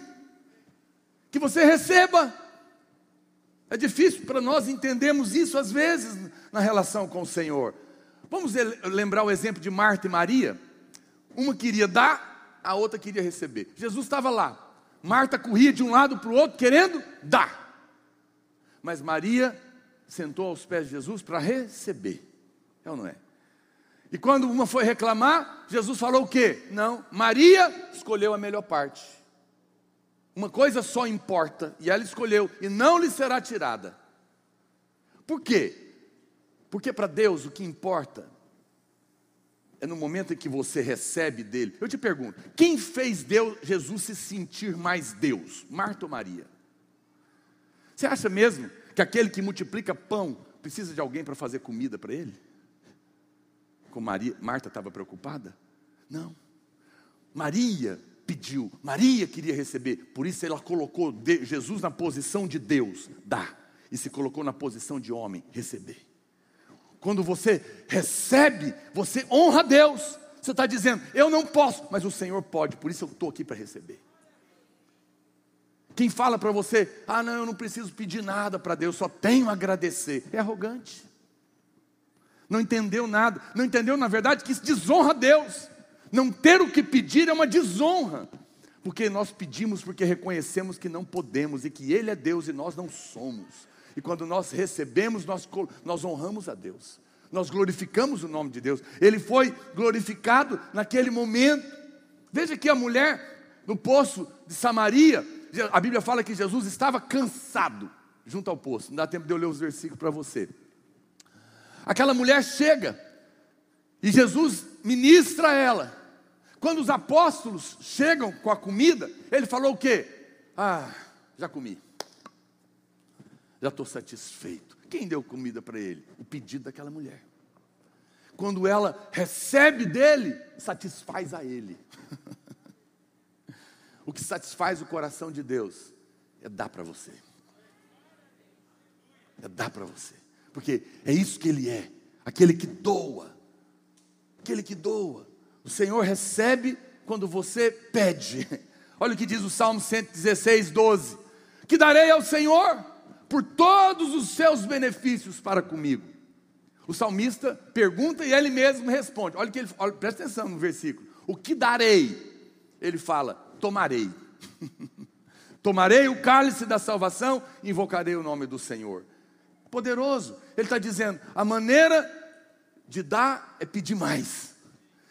que você receba. É difícil para nós entendermos isso às vezes na relação com o Senhor. Vamos lembrar o exemplo de Marta e Maria? Uma queria dar, a outra queria receber. Jesus estava lá. Marta corria de um lado para o outro querendo dar. Mas Maria sentou aos pés de Jesus para receber. É ou não é? E quando uma foi reclamar, Jesus falou o quê? Não, Maria escolheu a melhor parte uma coisa só importa, e ela escolheu, e não lhe será tirada. Por quê? Porque para Deus o que importa é no momento em que você recebe dele. Eu te pergunto, quem fez Deus, Jesus se sentir mais Deus? Marta ou Maria? Você acha mesmo que aquele que multiplica pão precisa de alguém para fazer comida para ele? Como Maria, Marta estava preocupada? Não. Maria pediu, Maria queria receber, por isso ela colocou Jesus na posição de Deus, dá, e se colocou na posição de homem, receber. Quando você recebe, você honra Deus. Você está dizendo, eu não posso, mas o Senhor pode, por isso eu estou aqui para receber. Quem fala para você, ah, não, eu não preciso pedir nada para Deus, só tenho a agradecer, é arrogante. Não entendeu nada, não entendeu, na verdade, que isso desonra Deus. Não ter o que pedir é uma desonra, porque nós pedimos porque reconhecemos que não podemos e que Ele é Deus e nós não somos. E quando nós recebemos, nós, nós honramos a Deus, nós glorificamos o nome de Deus. Ele foi glorificado naquele momento. Veja que a mulher no poço de Samaria, a Bíblia fala que Jesus estava cansado junto ao poço. Não dá tempo de eu ler os versículos para você. Aquela mulher chega e Jesus ministra a ela. Quando os apóstolos chegam com a comida, ele falou o quê? Ah, já comi. Já estou satisfeito. Quem deu comida para ele? O pedido daquela mulher. Quando ela recebe dele, satisfaz a ele. o que satisfaz o coração de Deus é dar para você. É dar para você. Porque é isso que ele é, aquele que doa. Aquele que doa. O Senhor recebe quando você pede. Olha o que diz o Salmo 116, 12: Que darei ao Senhor por todos os seus benefícios para comigo. O salmista pergunta e ele mesmo responde. Olha que ele, olha, presta atenção no versículo. O que darei? Ele fala: tomarei. tomarei o cálice da salvação, invocarei o nome do Senhor. Poderoso. Ele está dizendo: a maneira de dar é pedir mais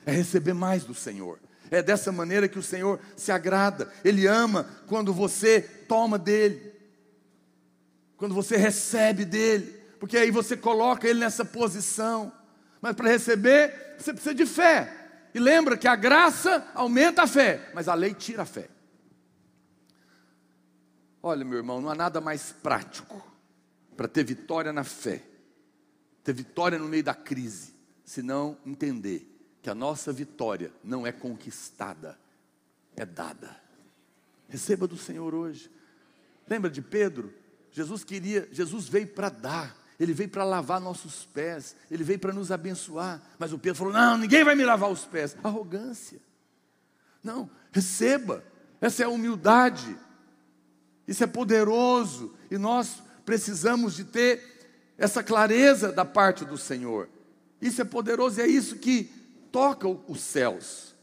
é receber mais do Senhor. É dessa maneira que o Senhor se agrada. Ele ama quando você toma dele, quando você recebe dele, porque aí você coloca ele nessa posição. Mas para receber, você precisa de fé. E lembra que a graça aumenta a fé, mas a lei tira a fé. Olha, meu irmão, não há nada mais prático para ter vitória na fé, ter vitória no meio da crise, senão entender que a nossa vitória não é conquistada, é dada. Receba do Senhor hoje. Lembra de Pedro? Jesus queria, Jesus veio para dar, ele veio para lavar nossos pés, ele veio para nos abençoar. Mas o Pedro falou: Não, ninguém vai me lavar os pés. Arrogância. Não, receba. Essa é a humildade. Isso é poderoso e nós precisamos de ter essa clareza da parte do Senhor. Isso é poderoso e é isso que toca os céus.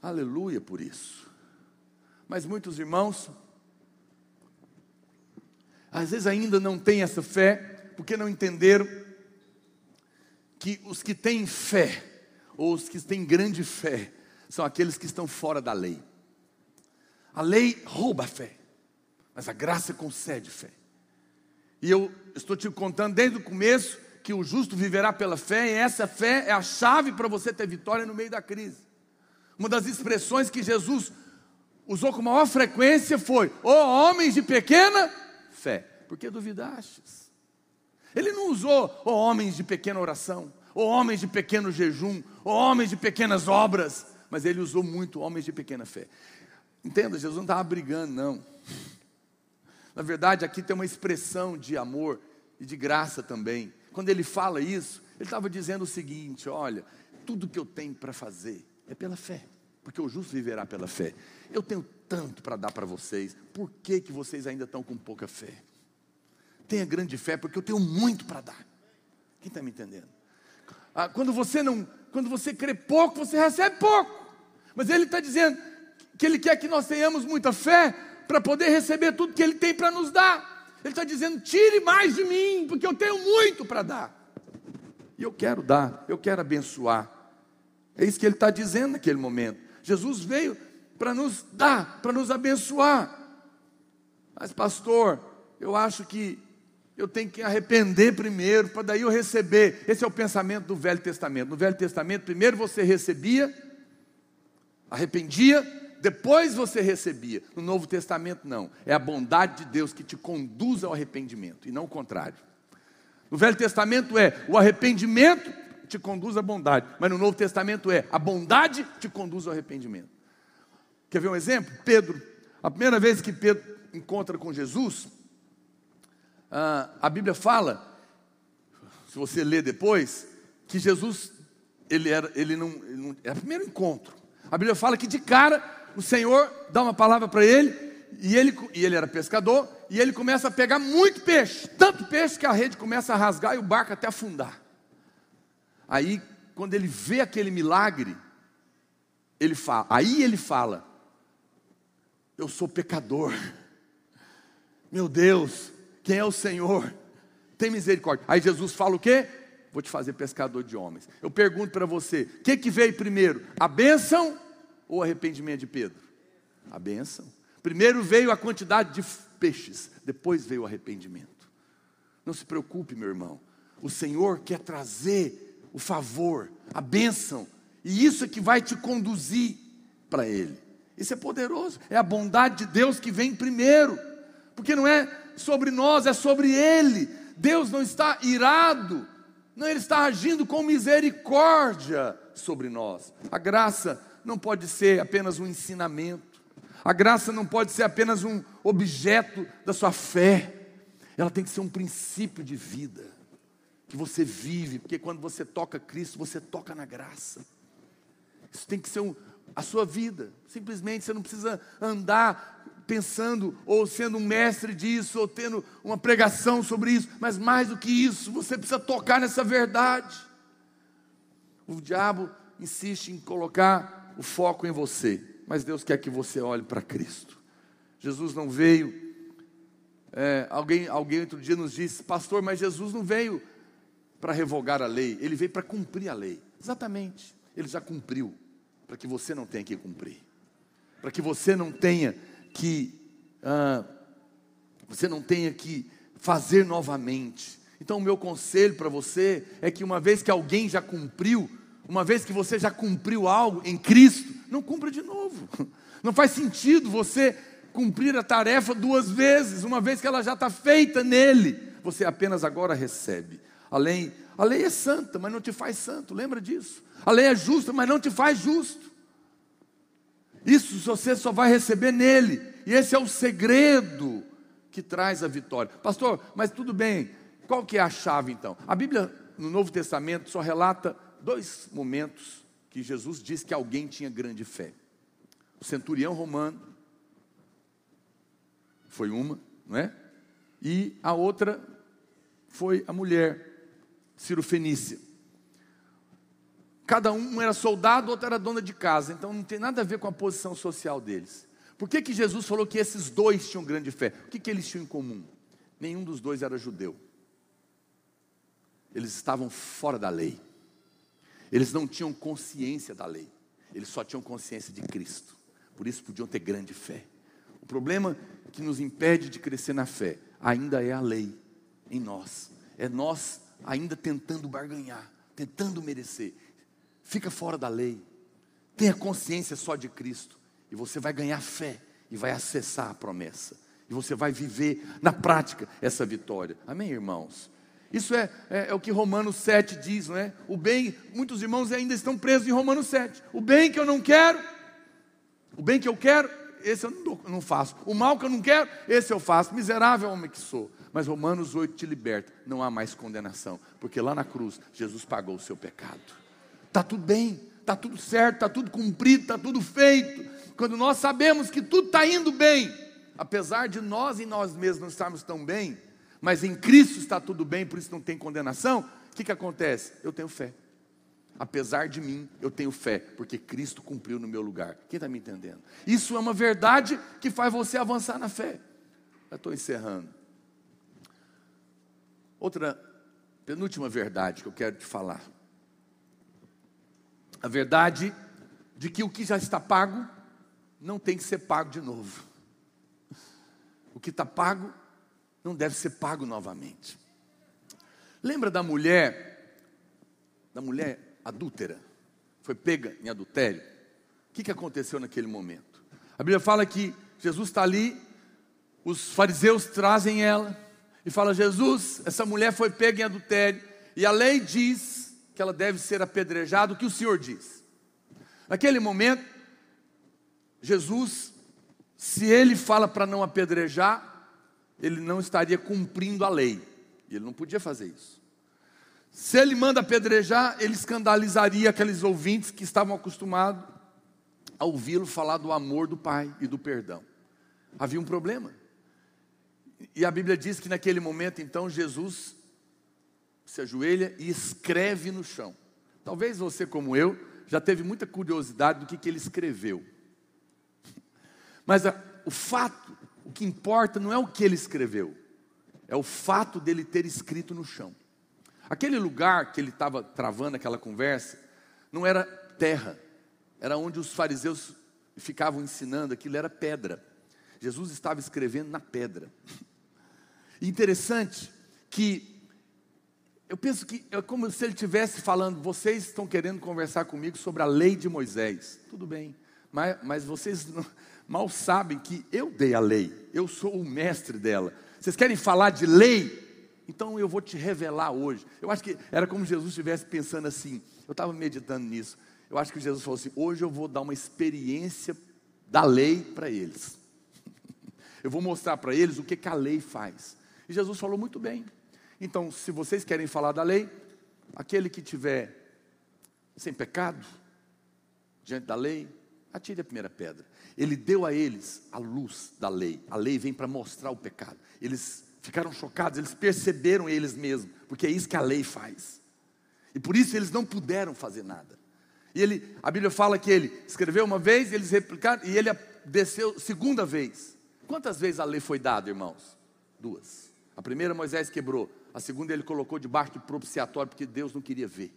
Aleluia por isso. Mas muitos irmãos, às vezes ainda não têm essa fé, porque não entenderam que os que têm fé, ou os que têm grande fé, são aqueles que estão fora da lei. A lei rouba a fé, mas a graça concede fé. E eu estou te contando desde o começo que o justo viverá pela fé, e essa fé é a chave para você ter vitória no meio da crise. Uma das expressões que Jesus usou com maior frequência foi: Ó oh, homens de pequena fé, porque duvidastes. Ele não usou, oh, homens de pequena oração, ó oh, homens de pequeno jejum, ó homens de pequenas obras, mas ele usou muito homens de pequena fé. Entenda, Jesus não estava brigando, não. Na verdade, aqui tem uma expressão de amor e de graça também quando ele fala isso, ele estava dizendo o seguinte: olha, tudo que eu tenho para fazer é pela fé, porque o justo viverá pela fé. Eu tenho tanto para dar para vocês, por que, que vocês ainda estão com pouca fé? Tenha grande fé, porque eu tenho muito para dar. Quem está me entendendo? Ah, quando você não, quando você crê pouco, você recebe pouco. Mas ele está dizendo que ele quer que nós tenhamos muita fé para poder receber tudo que ele tem para nos dar. Ele está dizendo: tire mais de mim, porque eu tenho muito para dar. E eu quero dar, eu quero abençoar. É isso que ele está dizendo naquele momento. Jesus veio para nos dar, para nos abençoar. Mas, pastor, eu acho que eu tenho que arrepender primeiro, para daí eu receber. Esse é o pensamento do Velho Testamento. No Velho Testamento, primeiro você recebia, arrependia, depois você recebia. No Novo Testamento, não. É a bondade de Deus que te conduz ao arrependimento, e não o contrário. No Velho Testamento é o arrependimento te conduz à bondade, mas no Novo Testamento é a bondade te conduz ao arrependimento. Quer ver um exemplo? Pedro. A primeira vez que Pedro encontra com Jesus, ah, a Bíblia fala, se você ler depois, que Jesus, ele era, ele não, ele não, era o primeiro encontro. A Bíblia fala que de cara o Senhor dá uma palavra para ele, e ele, e ele era pescador, e ele começa a pegar muito peixe, tanto peixe que a rede começa a rasgar e o barco até afundar. Aí, quando ele vê aquele milagre, ele fala, aí ele fala: Eu sou pecador. Meu Deus, quem é o Senhor? Tem misericórdia. Aí Jesus fala o quê? Vou te fazer pescador de homens. Eu pergunto para você: o que, que veio primeiro? A bênção ou o arrependimento de Pedro? A bênção. Primeiro veio a quantidade de peixes, depois veio o arrependimento. Não se preocupe, meu irmão. O Senhor quer trazer o favor, a bênção, e isso é que vai te conduzir para Ele. Isso é poderoso, é a bondade de Deus que vem primeiro, porque não é sobre nós, é sobre Ele. Deus não está irado, não, Ele está agindo com misericórdia sobre nós. A graça não pode ser apenas um ensinamento, a graça não pode ser apenas um objeto da sua fé, ela tem que ser um princípio de vida que você vive, porque quando você toca Cristo, você toca na graça. Isso tem que ser um, a sua vida. Simplesmente você não precisa andar pensando ou sendo um mestre disso, ou tendo uma pregação sobre isso, mas mais do que isso, você precisa tocar nessa verdade. O diabo insiste em colocar o foco em você, mas Deus quer que você olhe para Cristo. Jesus não veio. É, alguém, alguém outro dia nos disse, pastor, mas Jesus não veio para revogar a lei, ele veio para cumprir a lei. Exatamente, ele já cumpriu, para que você não tenha que cumprir, para que você não tenha que ah, você não tenha que fazer novamente. Então, o meu conselho para você é que uma vez que alguém já cumpriu, uma vez que você já cumpriu algo em Cristo, não cumpra de novo. Não faz sentido você cumprir a tarefa duas vezes, uma vez que ela já está feita nele. Você apenas agora recebe. A lei, a lei é santa, mas não te faz santo, lembra disso? A lei é justa, mas não te faz justo. Isso você só vai receber nele. E esse é o segredo que traz a vitória. Pastor, mas tudo bem. Qual que é a chave então? A Bíblia no Novo Testamento só relata dois momentos que Jesus diz que alguém tinha grande fé. O centurião romano foi uma, não é? E a outra foi a mulher Ciro Fenícia. Cada um era soldado, outro era dona de casa, então não tem nada a ver com a posição social deles. Por que, que Jesus falou que esses dois tinham grande fé? O que, que eles tinham em comum? Nenhum dos dois era judeu. Eles estavam fora da lei. Eles não tinham consciência da lei. Eles só tinham consciência de Cristo. Por isso podiam ter grande fé. O problema que nos impede de crescer na fé ainda é a lei em nós. É nós ainda tentando barganhar, tentando merecer fica fora da lei, tenha consciência só de Cristo, e você vai ganhar fé e vai acessar a promessa, e você vai viver na prática essa vitória. Amém, irmãos? Isso é, é, é, o que Romanos 7 diz, não é? O bem, muitos irmãos ainda estão presos em Romanos 7. O bem que eu não quero, o bem que eu quero, esse eu não, não faço. O mal que eu não quero, esse eu faço. Miserável homem que sou. Mas Romanos 8 te liberta. Não há mais condenação, porque lá na cruz Jesus pagou o seu pecado está tudo bem, está tudo certo, está tudo cumprido, está tudo feito. Quando nós sabemos que tudo está indo bem, apesar de nós em nós mesmos não estarmos tão bem, mas em Cristo está tudo bem, por isso não tem condenação, o que, que acontece? Eu tenho fé. Apesar de mim, eu tenho fé, porque Cristo cumpriu no meu lugar. Quem está me entendendo? Isso é uma verdade que faz você avançar na fé. Já estou encerrando. Outra, penúltima verdade que eu quero te falar a verdade de que o que já está pago não tem que ser pago de novo. O que está pago não deve ser pago novamente. Lembra da mulher, da mulher adúltera, foi pega em adultério? O que, que aconteceu naquele momento? A Bíblia fala que Jesus está ali, os fariseus trazem ela e fala: Jesus, essa mulher foi pega em adultério, e a lei diz que ela deve ser apedrejada, o que o Senhor diz? Naquele momento, Jesus, se ele fala para não apedrejar, ele não estaria cumprindo a lei. E ele não podia fazer isso. Se ele manda apedrejar, ele escandalizaria aqueles ouvintes que estavam acostumados a ouvi-lo falar do amor do Pai e do perdão. Havia um problema. E a Bíblia diz que naquele momento, então, Jesus se ajoelha e escreve no chão. Talvez você, como eu, já teve muita curiosidade do que, que ele escreveu. Mas a, o fato, o que importa não é o que ele escreveu, é o fato dele ter escrito no chão. Aquele lugar que ele estava travando aquela conversa, não era terra, era onde os fariseus ficavam ensinando, aquilo era pedra. Jesus estava escrevendo na pedra. Interessante que eu penso que é como se ele estivesse falando, vocês estão querendo conversar comigo sobre a lei de Moisés. Tudo bem, mas, mas vocês não, mal sabem que eu dei a lei, eu sou o mestre dela. Vocês querem falar de lei? Então eu vou te revelar hoje. Eu acho que era como Jesus estivesse pensando assim. Eu estava meditando nisso. Eu acho que Jesus falou assim: hoje eu vou dar uma experiência da lei para eles. Eu vou mostrar para eles o que, que a lei faz. E Jesus falou muito bem. Então, se vocês querem falar da lei, aquele que tiver sem pecado, diante da lei, atire a primeira pedra. Ele deu a eles a luz da lei. A lei vem para mostrar o pecado. Eles ficaram chocados, eles perceberam eles mesmos, porque é isso que a lei faz. E por isso eles não puderam fazer nada. E ele, a Bíblia fala que ele escreveu uma vez, eles replicaram e ele desceu segunda vez. Quantas vezes a lei foi dada, irmãos? Duas. A primeira Moisés quebrou, a segunda ele colocou debaixo do propiciatório, porque Deus não queria ver.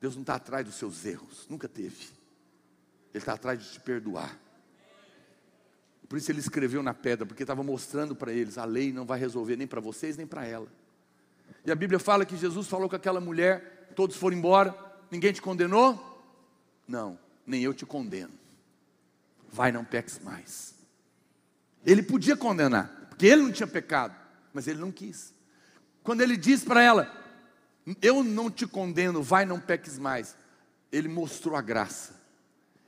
Deus não está atrás dos seus erros, nunca teve. Ele está atrás de te perdoar. Por isso ele escreveu na pedra, porque estava mostrando para eles: a lei não vai resolver nem para vocês, nem para ela. E a Bíblia fala que Jesus falou com aquela mulher: todos foram embora, ninguém te condenou? Não, nem eu te condeno. Vai, não peques mais. Ele podia condenar, porque ele não tinha pecado mas ele não quis. Quando ele diz para ela: Eu não te condeno, vai, não peques mais. Ele mostrou a graça.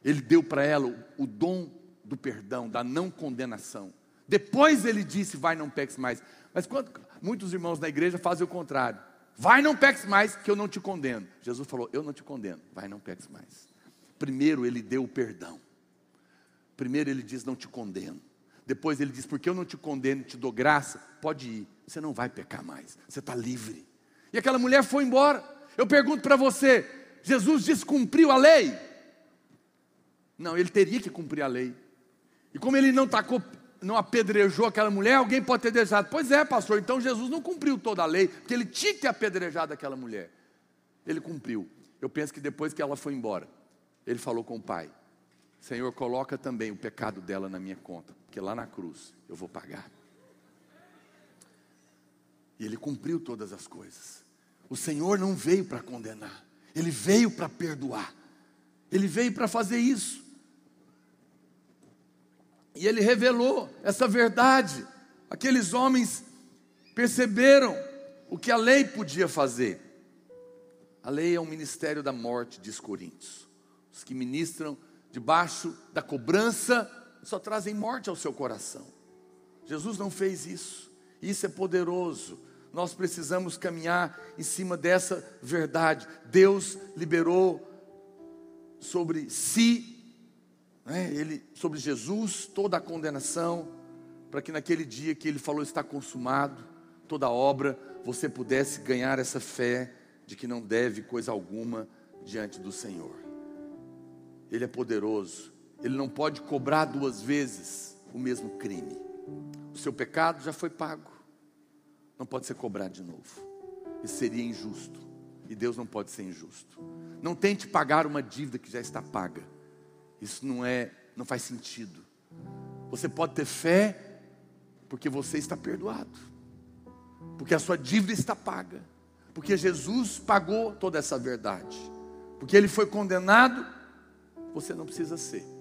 Ele deu para ela o, dom do perdão, da não condenação. Depois ele disse: Vai, não peques mais. Mas quando, muitos irmãos da igreja fazem o contrário. Vai, não peques mais, que eu não te condeno. Jesus falou: Eu não te condeno. Vai, não peques mais. Primeiro ele deu o perdão. Primeiro ele diz: Não te condeno. Depois ele diz: Porque eu não te condeno, te dou graça, pode ir, você não vai pecar mais, você está livre. E aquela mulher foi embora. Eu pergunto para você: Jesus descumpriu a lei? Não, ele teria que cumprir a lei. E como ele não tacou, não apedrejou aquela mulher, alguém pode ter deixado. Pois é, pastor, então Jesus não cumpriu toda a lei, porque ele tinha que ter apedrejado aquela mulher. Ele cumpriu. Eu penso que depois que ela foi embora, ele falou com o pai: Senhor, coloca também o pecado dela na minha conta porque lá na cruz eu vou pagar. E ele cumpriu todas as coisas. O Senhor não veio para condenar, ele veio para perdoar. Ele veio para fazer isso. E ele revelou essa verdade. Aqueles homens perceberam o que a lei podia fazer. A lei é um ministério da morte, diz Coríntios. Os que ministram debaixo da cobrança só trazem morte ao seu coração. Jesus não fez isso. Isso é poderoso. Nós precisamos caminhar em cima dessa verdade. Deus liberou sobre si, né, ele, sobre Jesus, toda a condenação, para que naquele dia que ele falou está consumado, toda a obra, você pudesse ganhar essa fé de que não deve coisa alguma diante do Senhor. Ele é poderoso ele não pode cobrar duas vezes o mesmo crime. O seu pecado já foi pago, não pode ser cobrado de novo. Isso seria injusto, e Deus não pode ser injusto. Não tente pagar uma dívida que já está paga. Isso não é, não faz sentido. Você pode ter fé porque você está perdoado. Porque a sua dívida está paga. Porque Jesus pagou toda essa verdade. Porque ele foi condenado, você não precisa ser.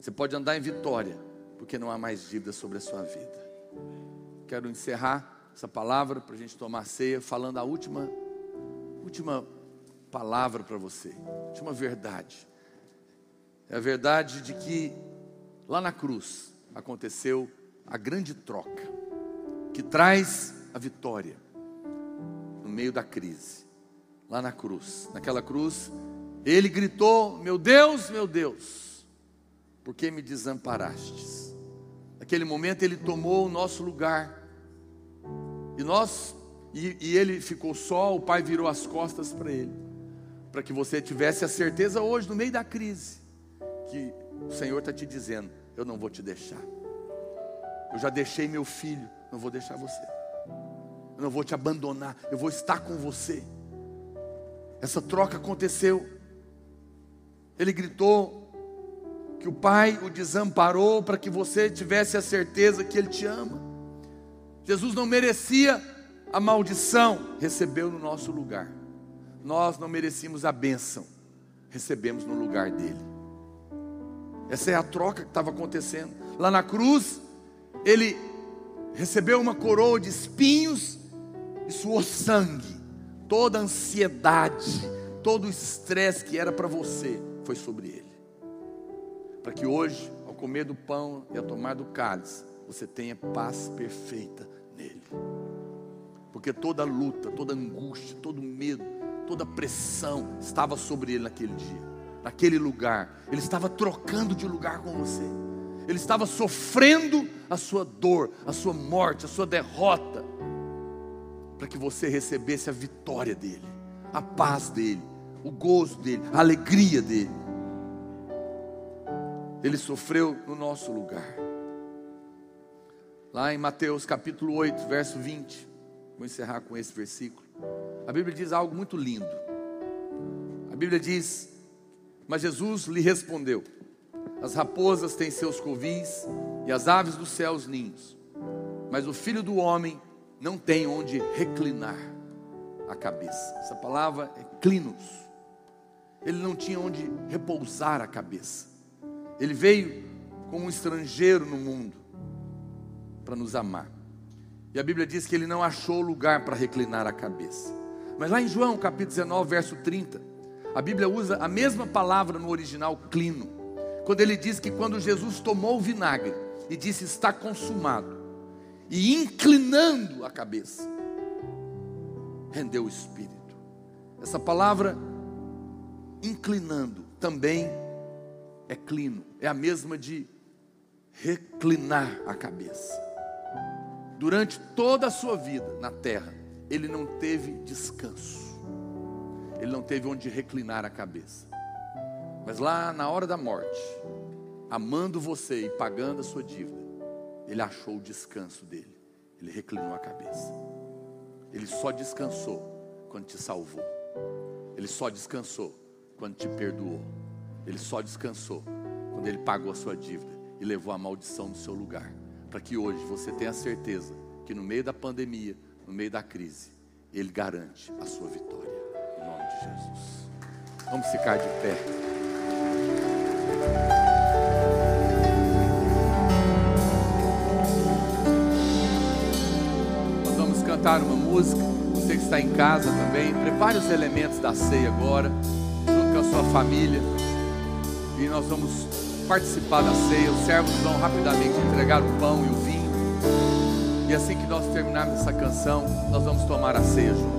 Você pode andar em vitória, porque não há mais dívida sobre a sua vida. Quero encerrar essa palavra para a gente tomar ceia, falando a última, última palavra para você, última verdade. é a verdade de que lá na cruz aconteceu a grande troca, que traz a vitória no meio da crise. Lá na cruz, naquela cruz, ele gritou: Meu Deus, meu Deus, por que me desamparastes? Naquele momento ele tomou o nosso lugar, e nós, e, e ele ficou só, o pai virou as costas para ele, para que você tivesse a certeza hoje, no meio da crise, que o Senhor está te dizendo: Eu não vou te deixar. Eu já deixei meu filho, não vou deixar você. Eu não vou te abandonar, eu vou estar com você. Essa troca aconteceu. Ele gritou que o pai o desamparou para que você tivesse a certeza que ele te ama. Jesus não merecia a maldição, recebeu no nosso lugar. Nós não merecíamos a bênção, recebemos no lugar dele. Essa é a troca que estava acontecendo. Lá na cruz, ele recebeu uma coroa de espinhos e suou sangue. Toda a ansiedade, todo o estresse que era para você foi sobre ele. Para que hoje, ao comer do pão e ao tomar do cálice, você tenha paz perfeita nele. Porque toda luta, toda angústia, todo medo, toda pressão estava sobre ele naquele dia, naquele lugar. Ele estava trocando de lugar com você. Ele estava sofrendo a sua dor, a sua morte, a sua derrota, para que você recebesse a vitória dele, a paz dele, o gozo dele, a alegria dele. Ele sofreu no nosso lugar. Lá em Mateus capítulo 8, verso 20, vou encerrar com esse versículo. A Bíblia diz algo muito lindo. A Bíblia diz: Mas Jesus lhe respondeu: As raposas têm seus covis e as aves dos céus ninhos, mas o filho do homem não tem onde reclinar a cabeça. Essa palavra é clinos. Ele não tinha onde repousar a cabeça. Ele veio como um estrangeiro no mundo para nos amar. E a Bíblia diz que ele não achou lugar para reclinar a cabeça. Mas lá em João, capítulo 19, verso 30, a Bíblia usa a mesma palavra no original clino. Quando ele diz que quando Jesus tomou o vinagre e disse está consumado, e inclinando a cabeça, rendeu o espírito. Essa palavra inclinando também é clino, é a mesma de reclinar a cabeça. Durante toda a sua vida na terra, ele não teve descanso. Ele não teve onde reclinar a cabeça. Mas lá na hora da morte, amando você e pagando a sua dívida, ele achou o descanso dele. Ele reclinou a cabeça. Ele só descansou quando te salvou. Ele só descansou quando te perdoou. Ele só descansou quando ele pagou a sua dívida e levou a maldição do seu lugar. Para que hoje você tenha certeza que no meio da pandemia, no meio da crise, ele garante a sua vitória. Em nome de Jesus. Vamos ficar de pé. cantar uma música. Você que está em casa também, prepare os elementos da ceia agora, junto com a sua família. E nós vamos participar da ceia. Os servos vão rapidamente entregar o pão e o vinho. E assim que nós terminarmos essa canção, nós vamos tomar a ceia juntos.